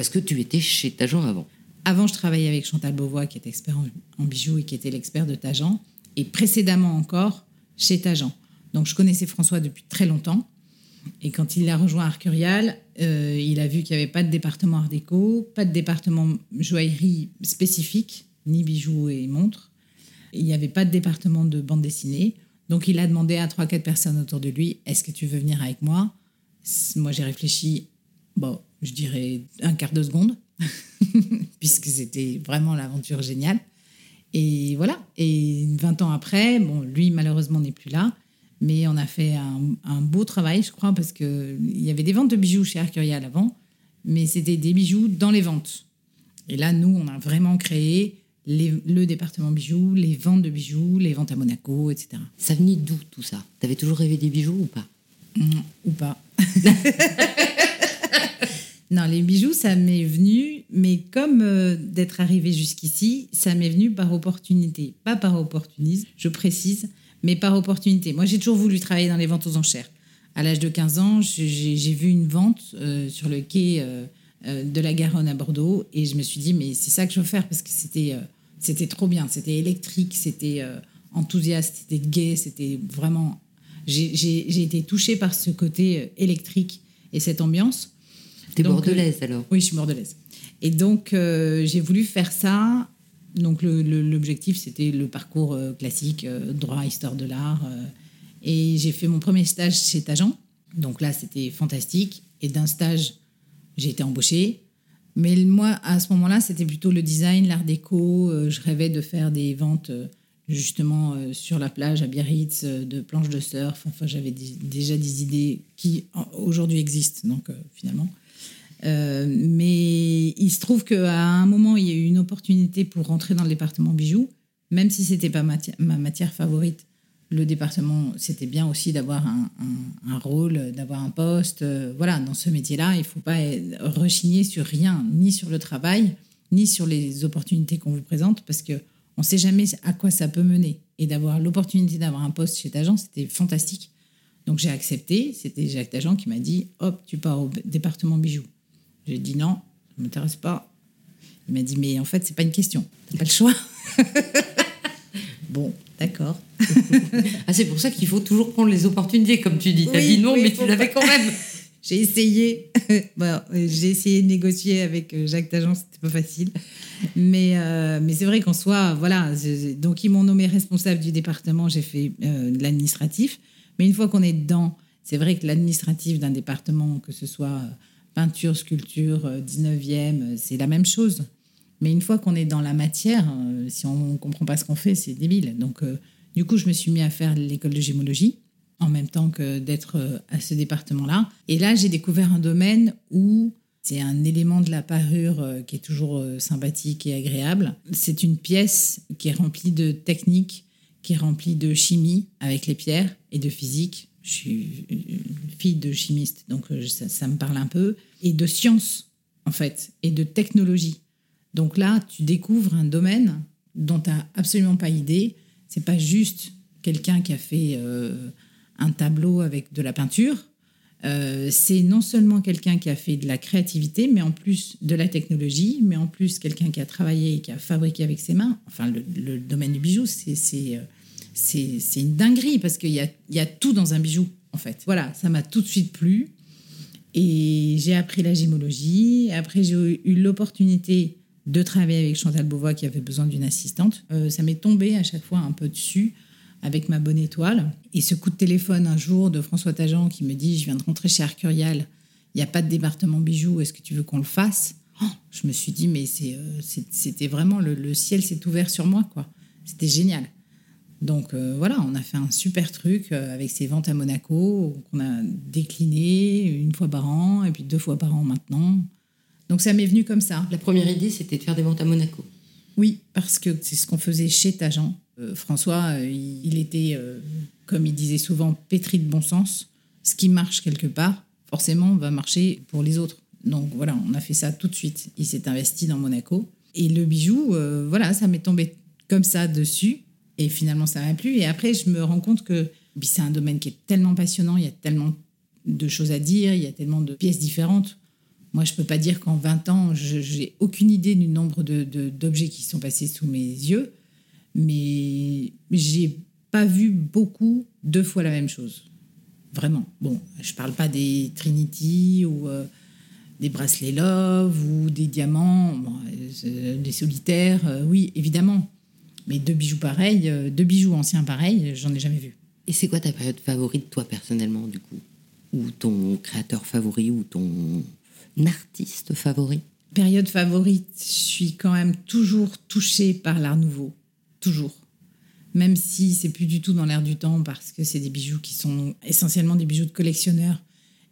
Parce que tu étais chez Tajan avant.
Avant, je travaillais avec Chantal Beauvois, qui est expert en, bijoux et qui était l'expert de Tajan. Et précédemment encore, chez Tajan. Donc, je connaissais François depuis très longtemps. Et quand il a rejoint Arcurial, euh, il a vu qu'il n'y avait pas de département art déco, pas de département joaillerie spécifique, ni bijoux et montres. Il n'y avait pas de département de bande dessinée. Donc il a demandé à 3-4 personnes autour de lui, est-ce que tu veux venir avec moi? Moi j'ai réfléchi, bon, je dirais un quart de seconde, puisque c'était vraiment l'aventure géniale. Et voilà, et 20 ans après, bon, lui malheureusement n'est plus là, mais on a fait un, beau travail, je crois, parce qu'il y avait des ventes de bijoux chez Arcurial avant, mais c'était des bijoux dans les ventes. Et là, nous, on a vraiment créé le département bijoux, les ventes de bijoux, les ventes à Monaco, etc.
Ça venait d'où tout ça? T'avais toujours rêvé des bijoux ou pas?
Ou pas. Non, les bijoux, ça m'est venu, mais comme euh, d'être arrivé jusqu'ici, ça m'est venu par opportunité. Pas par opportunisme, je précise, mais par opportunité. Moi, j'ai toujours voulu travailler dans les ventes aux enchères. À l'âge de 15 ans, j'ai vu une vente euh, sur le quai euh, de la Garonne à Bordeaux et je me suis dit, mais c'est ça que je veux faire parce que c'était c'était trop bien. C'était électrique, c'était enthousiaste, c'était gay, c'était vraiment. J'ai été touchée par ce côté électrique et cette ambiance.
T'es bordelaise alors
Oui, je suis bordelaise. Et donc, euh, j'ai voulu faire ça. Donc, l'objectif, c'était le parcours euh, classique, euh, droit, histoire de l'art. et j'ai fait mon premier stage chez Tajan. Donc là, c'était fantastique. Et d'un stage, j'ai été embauchée. Mais moi, à ce moment-là, c'était plutôt le design, l'art déco. je rêvais de faire des ventes justement sur la plage à Biarritz, de planches de surf. Enfin, j'avais déjà des idées qui aujourd'hui existent, donc finalement. Euh, mais il se trouve qu'à un moment, il y a eu une opportunité pour rentrer dans le département bijoux, même si c'était pas ma matière favorite. Le département, c'était bien aussi d'avoir un, rôle, d'avoir un poste. Euh, voilà, dans ce métier-là, il ne faut pas rechigner sur rien, ni sur le travail, ni sur les opportunités qu'on vous présente, parce que on ne sait jamais à quoi ça peut mener. Et d'avoir l'opportunité d'avoir un poste chez Tagent, c'était fantastique. Donc j'ai accepté. C'était Jacques Tagent qui m'a dit Hop, tu pars au département bijoux. J'ai dit non, ça ne m'intéresse pas. Il m'a dit mais en fait, c'est pas une question. T'as pas le choix. bon, d'accord.
ah, c'est pour ça qu'il faut toujours prendre les opportunités, comme tu dis. Tu as dit non, mais tu l'avais quand même.
j'ai essayé. j'ai essayé de négocier avec euh, Jacques Tajan, c'était pas facile. Mais, euh, mais c'est vrai qu'en soi, voilà. Donc, ils m'ont nommé responsable du département, j'ai fait euh, l'administratif. Mais une fois qu'on est dedans, c'est vrai que l'administratif d'un département, que ce soit peinture, sculpture, 19e, euh, euh, c'est la même chose. Mais une fois qu'on est dans la matière, euh, si on ne comprend pas ce qu'on fait, c'est débile. Donc, du coup, je me suis mis à faire l'école de gémologie en même temps que d'être à ce département-là. Et là, j'ai découvert un domaine où c'est un élément de la parure qui est toujours sympathique et agréable. C'est une pièce qui est remplie de techniques, qui est remplie de chimie avec les pierres et de physique je suis fille de chimiste, donc euh, ça, me parle un peu, et de science, en fait, et de technologie. Donc là, tu découvres un domaine dont tu n'as absolument pas idée. C'est pas juste quelqu'un qui a fait euh, un tableau avec de la peinture. Euh, c'est non seulement quelqu'un qui a fait de la créativité, mais en plus de la technologie, mais en plus quelqu'un qui a travaillé et qui a fabriqué avec ses mains. Enfin, le, domaine du bijou, c'est c'est une dinguerie parce qu'il y a, tout dans un bijou, en fait. Voilà, ça m'a tout de suite plu. Et j'ai appris la gémologie. Après, j'ai eu l'opportunité de travailler avec Chantal Beauvois qui avait besoin d'une assistante. Euh, ça m'est tombé à chaque fois un peu dessus avec ma bonne étoile. Et ce coup de téléphone un jour de François Tajan qui me dit Je viens de rentrer chez Arcurial, il n'y a pas de département bijoux, est-ce que tu veux qu'on le fasse? Oh, Je me suis dit Mais euh, c'était vraiment le, ciel s'est ouvert sur moi, quoi. C'était génial. Donc euh, voilà, on a fait un super truc avec ces ventes à Monaco qu'on a décliné une fois par an et puis deux fois par an maintenant. Donc ça m'est venu comme ça.
La première idée, c'était de faire des ventes à Monaco.
Oui, parce que c'est ce qu'on faisait chez Tajan. Euh, François, euh, il, était, euh, comme il disait souvent, pétri de bon sens. Ce qui marche quelque part, forcément, va marcher pour les autres. Donc voilà, on a fait ça tout de suite. Il s'est investi dans Monaco. Et le bijou, voilà, ça m'est tombé comme ça dessus. Et finalement, ça m'a plu. Et après, je me rends compte que c'est un domaine qui est tellement passionnant, il y a tellement de choses à dire, il y a tellement de pièces différentes moi, je ne peux pas dire qu'en 20 ans, je n'ai aucune idée du nombre d'objets de, qui sont passés sous mes yeux, mais j'ai pas vu beaucoup deux fois la même chose. Vraiment. Bon, je ne parle pas des Trinity ou euh, des bracelets Love ou des diamants, euh, des solitaires, euh, oui, évidemment. Mais deux bijoux pareils, deux bijoux anciens pareils, j'en ai jamais vu.
Et c'est quoi ta période favorite, toi, personnellement, du coup? Ou ton créateur favori, ou ton artiste favori?
Période favorite, je suis quand même toujours touchée par l'art nouveau. Toujours. Même si c'est plus du tout dans l'air du temps parce que c'est des bijoux qui sont essentiellement des bijoux de collectionneurs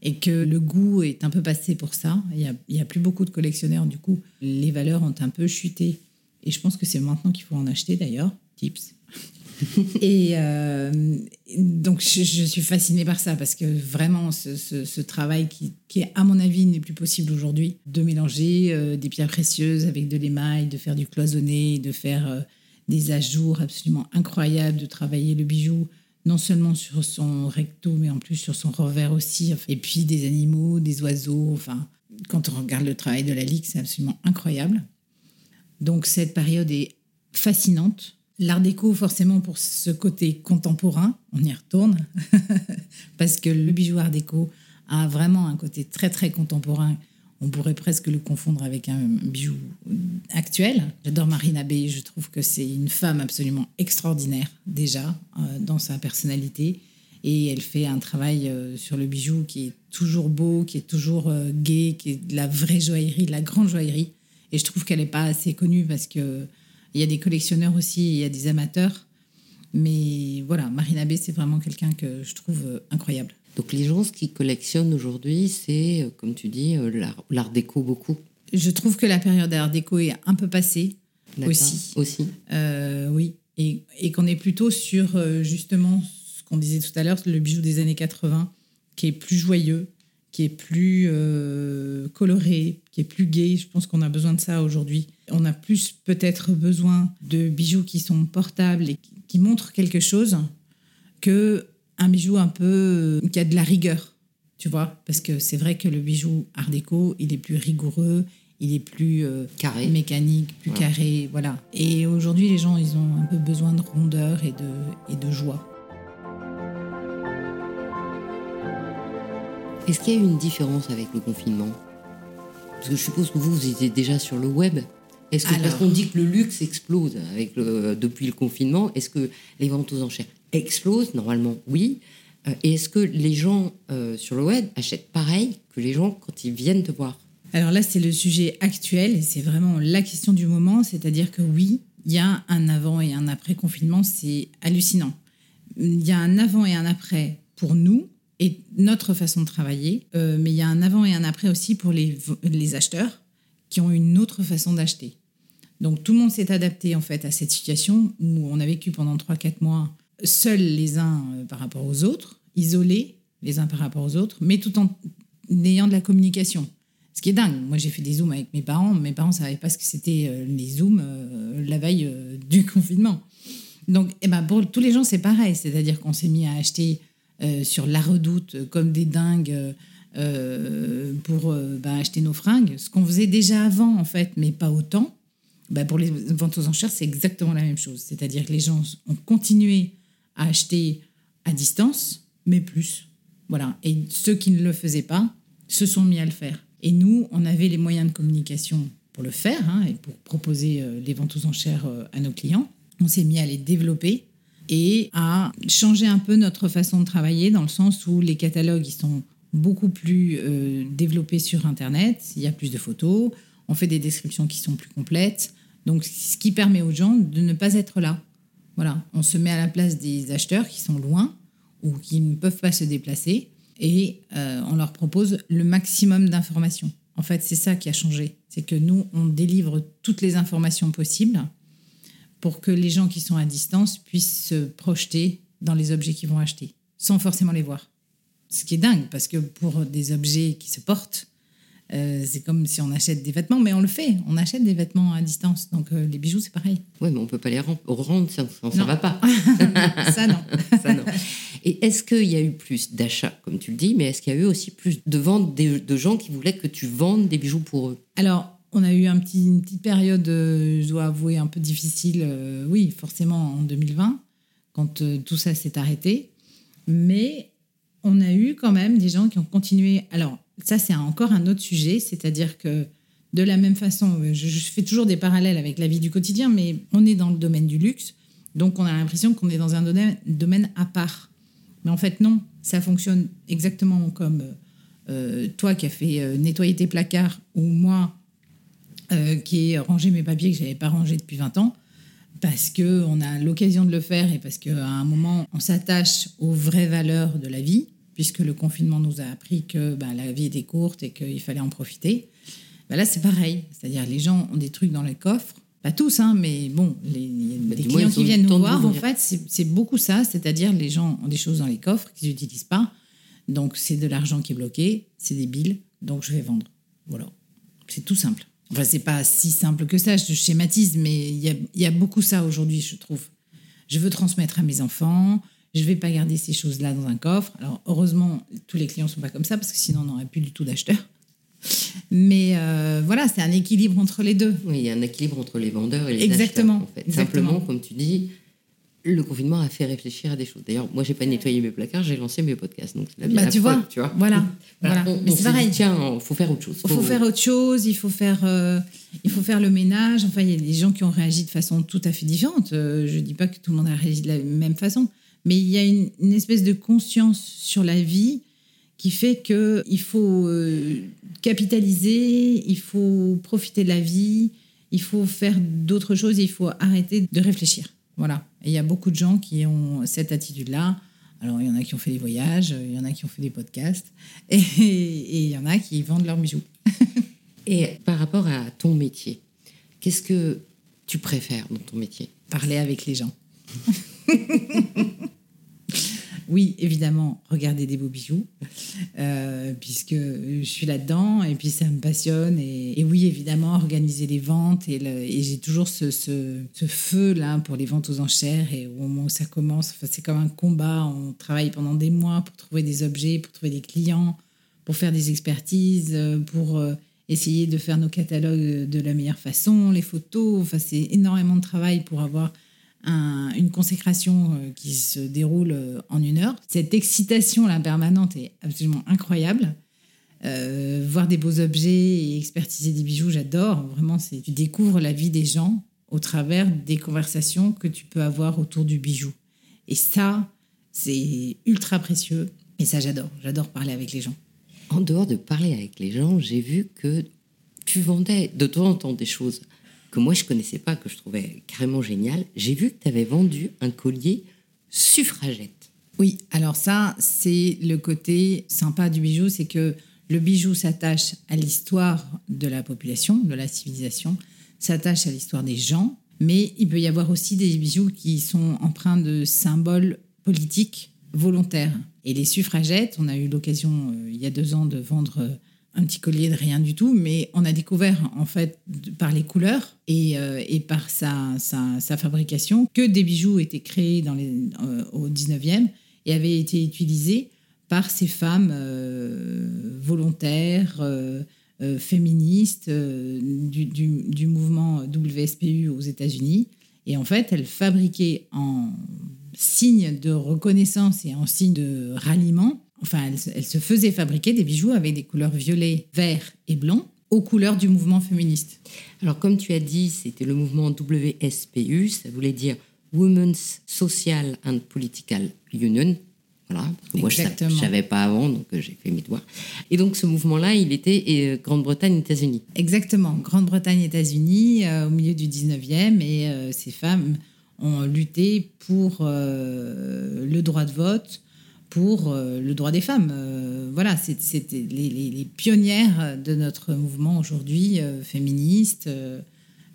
et que le goût est un peu passé pour ça. Il n'y a, a, plus beaucoup de collectionneurs, du coup, les valeurs ont un peu chuté. Et je pense que c'est maintenant qu'il faut en acheter d'ailleurs. Tips. et euh, donc, je, suis fascinée par ça parce que vraiment, ce, travail qui, qui, à mon avis, n'est plus possible aujourd'hui, de mélanger euh, des pierres précieuses avec de l'émail, de faire du cloisonné, de faire euh, des ajours absolument incroyables, de travailler le bijou non seulement sur son recto, mais en plus sur son revers aussi. Et puis des animaux, des oiseaux. Enfin, quand on regarde le travail de la Ligue, c'est absolument incroyable. Donc, cette période est fascinante L'art déco, forcément, pour ce côté contemporain, on y retourne, parce que le bijou art déco a vraiment un côté très, très contemporain. On pourrait presque le confondre avec un bijou actuel. J'adore Marine Abbé, je trouve que c'est une femme absolument extraordinaire, déjà, euh, dans sa personnalité. Et elle fait un travail euh, sur le bijou qui est toujours beau, qui est toujours euh, gai, qui est de la vraie joaillerie, de la grande joaillerie. Et je trouve qu'elle n'est pas assez connue parce que il y a des collectionneurs aussi, il y a des amateurs. Mais voilà, Marina B, c'est vraiment quelqu'un que je trouve euh, incroyable.
Donc les gens, ce qu'ils collectionnent aujourd'hui, c'est, euh, comme tu dis, euh, l'art déco beaucoup.
Je trouve que la période d'art déco est un peu passée aussi.
Aussi.
oui, et, et qu'on est plutôt sur justement ce qu'on disait tout à l'heure, le bijou des années 80, qui est plus joyeux, qui est plus euh, coloré, qui est plus gai. Je pense qu'on a besoin de ça aujourd'hui. On a plus peut-être besoin de bijoux qui sont portables et qui montrent quelque chose que un bijou un peu euh, qui a de la rigueur, tu vois, parce que c'est vrai que le bijou Art déco, il est plus rigoureux, il est plus euh,
carré.
mécanique, plus carré, voilà. Et aujourd'hui, les gens, ils ont un peu besoin de rondeur et de, et de joie.
Est-ce qu'il y a eu une différence avec le confinement? Parce que je suppose que vous, vous étiez déjà sur le web. Est-ce que, parce qu'on dit que le luxe explose avec depuis le confinement, est-ce que les ventes aux enchères explosent Normalement, oui. Euh, et est-ce que les gens euh, sur le web achètent pareil que les gens quand ils viennent te voir
Alors là, c'est le sujet actuel et c'est vraiment la question du moment. C'est-à-dire que oui, il y a un avant et un après confinement. C'est hallucinant. Il y a un avant et un après pour nous, et notre façon de travailler. Euh, mais il y a un avant et un après aussi pour les, les acheteurs qui ont une autre façon d'acheter. Donc tout le monde s'est adapté en fait à cette situation où on a vécu pendant 3-4 mois seuls les uns euh, par rapport aux autres, isolés les uns par rapport aux autres, mais tout en ayant de la communication. Ce qui est dingue. Moi, j'ai fait des zooms avec mes parents. Mes parents ne savaient pas ce que c'était euh, les zooms la veille du confinement. Donc, eh ben, pour tous les gens, c'est pareil. C'est-à-dire qu'on s'est mis à acheter euh, sur la redoute comme des dingues euh, pour bah, acheter nos fringues, ce qu'on faisait déjà avant en fait, mais pas autant. Bah, pour les ventes aux enchères, c'est exactement la même chose. C'est-à-dire que les gens ont continué à acheter à distance, mais plus. Voilà. Et ceux qui ne le faisaient pas se sont mis à le faire. Et nous, on avait les moyens de communication pour le faire hein, et pour proposer euh, les ventes aux enchères euh, à nos clients. On s'est mis à les développer et à changer un peu notre façon de travailler dans le sens où les catalogues ils sont beaucoup plus euh, développés sur Internet. Il y a plus de photos, on fait des descriptions qui sont plus complètes. Donc, ce qui permet aux gens de ne pas être là. Voilà, on se met à la place des acheteurs qui sont loin ou qui ne peuvent pas se déplacer et euh, on leur propose le maximum d'informations. En fait, c'est ça qui a changé. C'est que nous, on délivre toutes les informations possibles pour que les gens qui sont à distance puissent se projeter dans les objets qu'ils vont acheter, sans forcément les voir. Ce qui est dingue, parce que pour des objets qui se portent, euh, c'est comme si on achète des vêtements, mais on le fait. On achète des vêtements à distance. Donc euh, les bijoux, c'est pareil.
Oui, mais on peut pas les rendre, ça ne va pas.
ça, non.
ça, non. Et est-ce qu'il y a eu plus d'achats, comme tu le dis, mais est-ce qu'il y a eu aussi plus de ventes de, gens qui voulaient que tu vendes des bijoux pour eux?
Alors, on a eu une petite période, euh, je dois avouer, un peu difficile, oui, forcément en 2020, quand tout ça s'est arrêté. Mais on a eu quand même des gens qui ont continué. Alors, ça, c'est encore un autre sujet, c'est-à-dire que de la même façon, je, fais toujours des parallèles avec la vie du quotidien, mais on est dans le domaine du luxe, donc on a l'impression qu'on est dans un domaine, à part. Mais en fait, non, ça fonctionne exactement comme euh, toi qui as fait euh, nettoyer tes placards ou moi euh, qui ai rangé mes papiers que je n'avais pas rangés depuis 20 ans, parce qu'on a l'occasion de le faire et parce qu'à un moment, on s'attache aux vraies valeurs de la vie puisque le confinement nous a appris que bah, la vie était courte et qu'il fallait en profiter. Bah, là, c'est pareil. C'est-à-dire, les gens ont des trucs dans les coffres. Pas tous, hein, mais bon, les, bah, clients qui viennent nous voir, en fait, c'est beaucoup ça. C'est-à-dire, les gens ont des choses dans les coffres qu'ils n'utilisent pas. Donc, c'est de l'argent qui est bloqué, c'est des billes, donc je vais vendre. Voilà. C'est tout simple. Enfin, c'est pas si simple que ça, je schématise, mais il y y a beaucoup ça aujourd'hui, je trouve. Je veux transmettre à mes enfants, je ne vais pas garder ces choses-là dans un coffre. Alors, heureusement, tous les clients ne sont pas comme ça, parce que sinon, on n'aurait plus du tout d'acheteurs. Mais euh, voilà, c'est un équilibre entre les deux.
Oui, il y a un équilibre entre les vendeurs et les
exactement,
acheteurs. En fait. Simplement, comme tu dis, le confinement a fait réfléchir à des choses. D'ailleurs, moi, j'ai pas nettoyé mes placards, j'ai lancé mes podcasts. Donc,
la bah, tu, vois, tu vois, voilà. voilà.
Mais c'est pareil. Tiens, il faut faire autre chose.
Il faut, faire autre chose. Il faut faire, euh, il faut faire le ménage. Enfin, il y a des gens qui ont réagi de façon tout à fait différente. Euh, je dis pas que tout le monde a réagi de la même façon, mais il y a une, espèce de conscience sur la vie qui fait qu'il faut euh, capitaliser, il faut profiter de la vie, il faut faire d'autres choses, il faut arrêter de réfléchir. Voilà. Et il y a beaucoup de gens qui ont cette attitude-là. Alors, il y en a qui ont fait des voyages, il y en a qui ont fait des podcasts, et, et il y en a qui vendent leurs bijoux.
et par rapport à ton métier, qu'est-ce que tu préfères dans ton métier?
Parler avec les gens. oui, évidemment, regarder des beaux bijoux, euh, puisque je suis là-dedans et puis ça me passionne. Et, oui, évidemment, organiser les ventes. Et, j'ai toujours ce, feu-là pour les ventes aux enchères. Et au moment où ça commence, c'est comme un combat. On travaille pendant des mois pour trouver des objets, pour trouver des clients, pour faire des expertises, pour euh, essayer de faire nos catalogues de la meilleure façon, les photos. Enfin, c'est énormément de travail pour avoir une consécration euh, qui se déroule euh, en une heure. Cette excitation là permanente est absolument incroyable. Euh, voir des beaux objets et expertiser des bijoux, j'adore. Vraiment, c'est tu découvres la vie des gens au travers des conversations que tu peux avoir autour du bijou. Et ça, c'est ultra précieux. Et ça, j'adore. J'adore parler avec les gens.
En dehors de parler avec les gens, j'ai vu que tu vendais de temps en temps des choses que moi je connaissais pas, que je trouvais carrément génial. J'ai vu que tu avais vendu un collier suffragette.
Oui, alors ça, c'est le côté sympa du bijou, c'est que le bijou s'attache à l'histoire de la population, de la civilisation, s'attache à l'histoire des gens, mais il peut y avoir aussi des bijoux qui sont empreints de symboles politiques volontaires. Et les suffragettes, on a eu l'occasion euh, il y a deux ans de vendre euh, un petit collier de rien du tout, mais on a découvert en fait par les couleurs et, euh, et par sa, sa, fabrication que des bijoux étaient créés dans les, euh, au 19e et avait été utilisé par ces femmes euh, volontaires, féministes du, du, mouvement WSPU aux États-Unis. Et en fait, elles fabriquaient en signe de reconnaissance et en signe de ralliement, enfin, elles, se faisaient fabriquer des bijoux avec des couleurs violet, vert et blanc aux couleurs du mouvement féministe.
Alors, comme tu as dit, c'était le mouvement WSPU, ça voulait dire Women's Social and Political Union, voilà, moi, je ne savais pas avant, donc euh, j'ai fait mes devoirs. Et donc, ce mouvement-là, il était euh, Grande-Bretagne, États-Unis.
Exactement, Grande-Bretagne, États-Unis, euh, au milieu du 19e, et ces femmes ont lutté pour le droit de vote, pour le droit des femmes. voilà, c'était les, pionnières de notre mouvement aujourd'hui, féministe.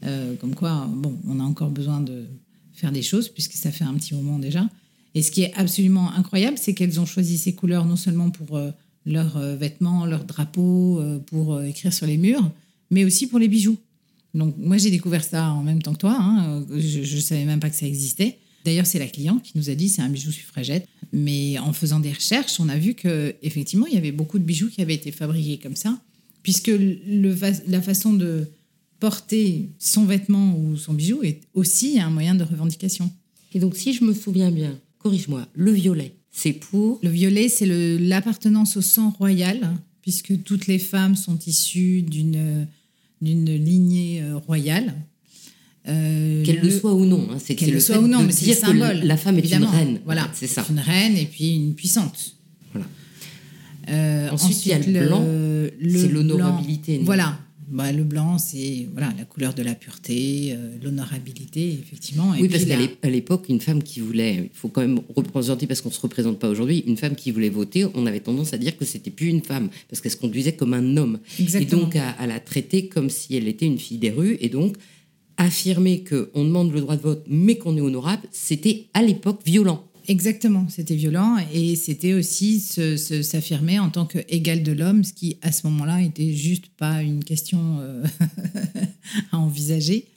comme quoi, bon, on a encore besoin de faire des choses, puisque ça fait un petit moment déjà. Et ce qui est absolument incroyable, c'est qu'elles ont choisi ces couleurs non seulement pour euh, leurs euh, vêtements, leurs drapeaux, euh, pour écrire sur les murs, mais aussi pour les bijoux. Donc moi j'ai découvert ça en même temps que toi. Hein. Je ne savais même pas que ça existait. D'ailleurs c'est la cliente qui nous a dit c'est un bijou suffragette. Mais en faisant des recherches, on a vu que effectivement il y avait beaucoup de bijoux qui avaient été fabriqués comme ça, puisque le, la façon de porter son vêtement ou son bijou est aussi un moyen de revendication.
Et donc si je me souviens bien, corrige-moi, le violet, c'est pour
Le violet, c'est l'appartenance au sang royal, puisque toutes les femmes sont issues d'une lignée euh, royale.
Euh, qu'elle le, soit ou non,
hein, c'est qu'elle le, soit ou non, mais c'est le symbole.
la femme est une reine.
Voilà, c'est ça. Une reine et puis une puissante.
Voilà. Euh, ensuite, il y a le blanc, c'est l'honorabilité.
Voilà, bah, le blanc, c'est voilà, la couleur de la pureté, euh, l'honorabilité, effectivement.
oui, parce qu'à l'époque, une femme qui voulait, il faut quand même représenter, parce qu'on ne se représente pas aujourd'hui, une femme qui voulait voter, on avait tendance à dire que c'était plus une femme, parce qu'elle se conduisait comme un homme.
Exactement.
Et donc à, la traiter comme si elle était une fille des rues, et donc affirmer qu'on demande le droit de vote, mais qu'on est honorable, c'était à l'époque violent.
Exactement, c'était violent et c'était aussi s'affirmer en tant qu'égal de l'homme, ce qui à ce moment-là était juste pas une question euh, à envisager.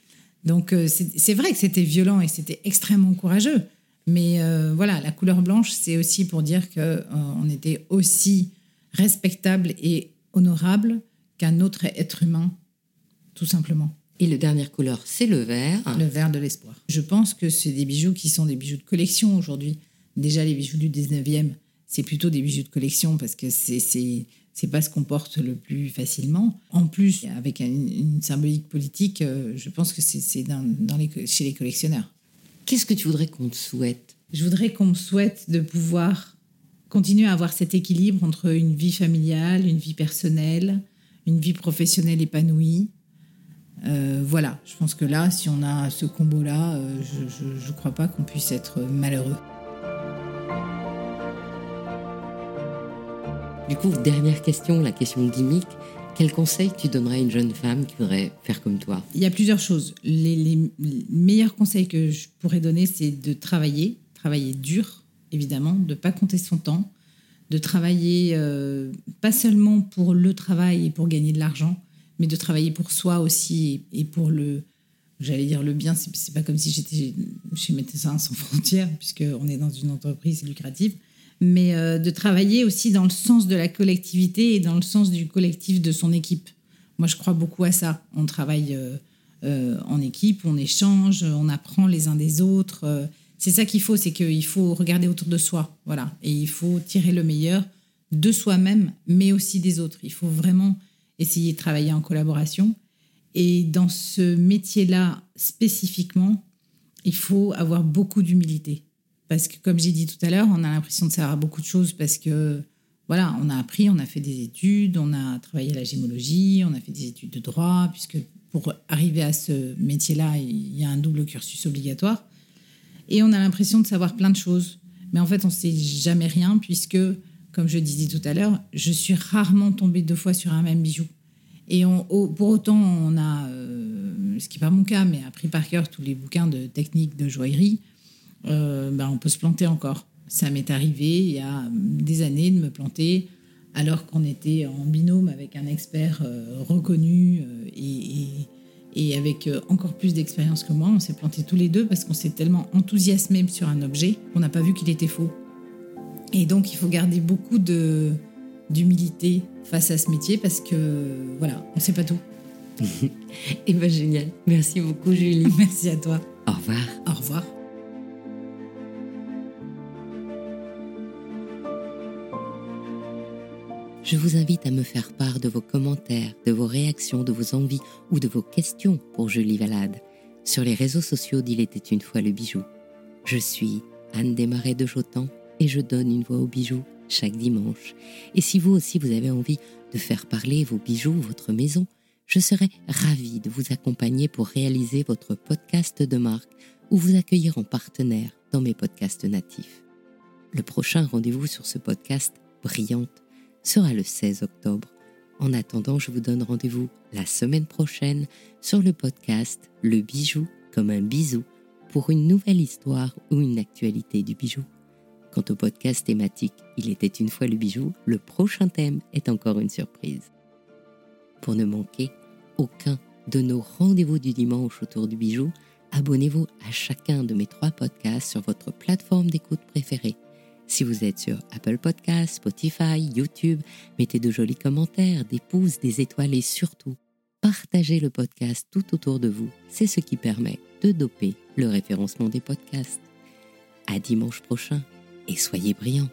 Donc euh, c'est vrai que c'était violent et c'était extrêmement courageux. Mais euh, voilà, la couleur blanche, c'est aussi pour dire qu'on était aussi respectable et honorable qu'un autre être humain, tout simplement.
Et la dernière couleur, c'est le vert.
Le vert de l'espoir. Je pense que c'est des bijoux qui sont des bijoux de collection aujourd'hui. Déjà, les bijoux du 19e, c'est plutôt des bijoux de collection parce que c'est c'est pas ce qu'on porte le plus facilement. En plus, avec une, symbolique politique, euh, je pense que c'est dans, dans les, chez les collectionneurs.
Qu'est-ce que tu voudrais qu'on te souhaite?
Je voudrais qu'on me souhaite de pouvoir continuer à avoir cet équilibre entre une vie familiale, une vie personnelle, une vie professionnelle épanouie, euh, voilà, je pense que là, si on a ce combo-là, euh, je ne crois pas qu'on puisse être malheureux.
Du coup, dernière question, la question gimmick. Quel conseil tu donnerais à une jeune femme qui voudrait faire comme toi?
Il y a plusieurs choses. Les, meilleurs conseils que je pourrais donner, c'est de travailler, travailler dur, évidemment, de ne pas compter son temps, de travailler euh, pas seulement pour le travail et pour gagner de l'argent, mais de travailler pour soi aussi et, pour le, j'allais dire le bien, c'est pas comme si j'étais chez Médecins sans frontières, puisqu'on est dans une entreprise lucrative, mais euh, de travailler aussi dans le sens de la collectivité et dans le sens du collectif de son équipe. Moi, je crois beaucoup à ça. On travaille euh, euh, en équipe, on échange, on apprend les uns des autres. c'est ça qu'il faut, c'est qu'il faut regarder autour de soi, voilà, et il faut tirer le meilleur de soi-même, mais aussi des autres. Il faut vraiment essayer de travailler en collaboration. Et dans ce métier-là spécifiquement, il faut avoir beaucoup d'humilité. Parce que, comme j'ai dit tout à l'heure, on a l'impression de savoir beaucoup de choses parce que, voilà, on a appris, on a fait des études, on a travaillé à la gémologie, on a fait des études de droit, puisque pour arriver à ce métier-là, il y a un double cursus obligatoire. Et on a l'impression de savoir plein de choses. Mais en fait, on ne sait jamais rien, puisque comme je disais tout à l'heure, je suis rarement tombée deux fois sur un même bijou. Et pour autant, on a, euh, ce qui n'est pas mon cas, mais appris par cœur tous les bouquins de techniques de joaillerie, euh, ben, on peut se planter encore. Ça m'est arrivé il y a des années de me planter alors qu'on était en binôme avec un expert euh, reconnu et, et, avec encore plus d'expérience que moi. On s'est planté tous les deux parce qu'on s'est tellement enthousiasmé sur un objet qu'on n'a pas vu qu'il était faux. Et donc, il faut garder beaucoup de d'humilité face à ce métier parce que voilà, on ne sait pas tout.
Et eh bien génial. Merci beaucoup Julie.
Merci à toi.
Au revoir.
Au revoir.
Je vous invite à me faire part de vos commentaires, de vos réactions, de vos envies ou de vos questions pour Julie Valade sur les réseaux sociaux d'Il était une fois le bijou. Je suis Anne Desmarais de Jotan et je donne une voix aux bijoux chaque dimanche. Et si vous aussi vous avez envie de faire parler vos bijoux, votre maison, je serai ravie de vous accompagner pour réaliser votre podcast de marque ou vous accueillir en partenaire dans mes podcasts natifs. Le prochain rendez-vous sur ce podcast brillante sera le 16 octobre. En attendant, je vous donne rendez-vous la semaine prochaine sur le podcast Le bijou comme un bisou pour une nouvelle histoire ou une actualité du bijou. Quant au podcast thématique Il était une fois le bijou, le prochain thème est encore une surprise. Pour ne manquer aucun de nos rendez-vous du dimanche autour du bijou, abonnez-vous à chacun de mes trois podcasts sur votre plateforme d'écoute préférée. Si vous êtes sur Apple Podcasts, Spotify, YouTube, mettez de jolis commentaires, des pouces, des étoiles et surtout, partagez le podcast tout autour de vous. C'est ce qui permet de doper le référencement des podcasts. À dimanche prochain et soyez brillants.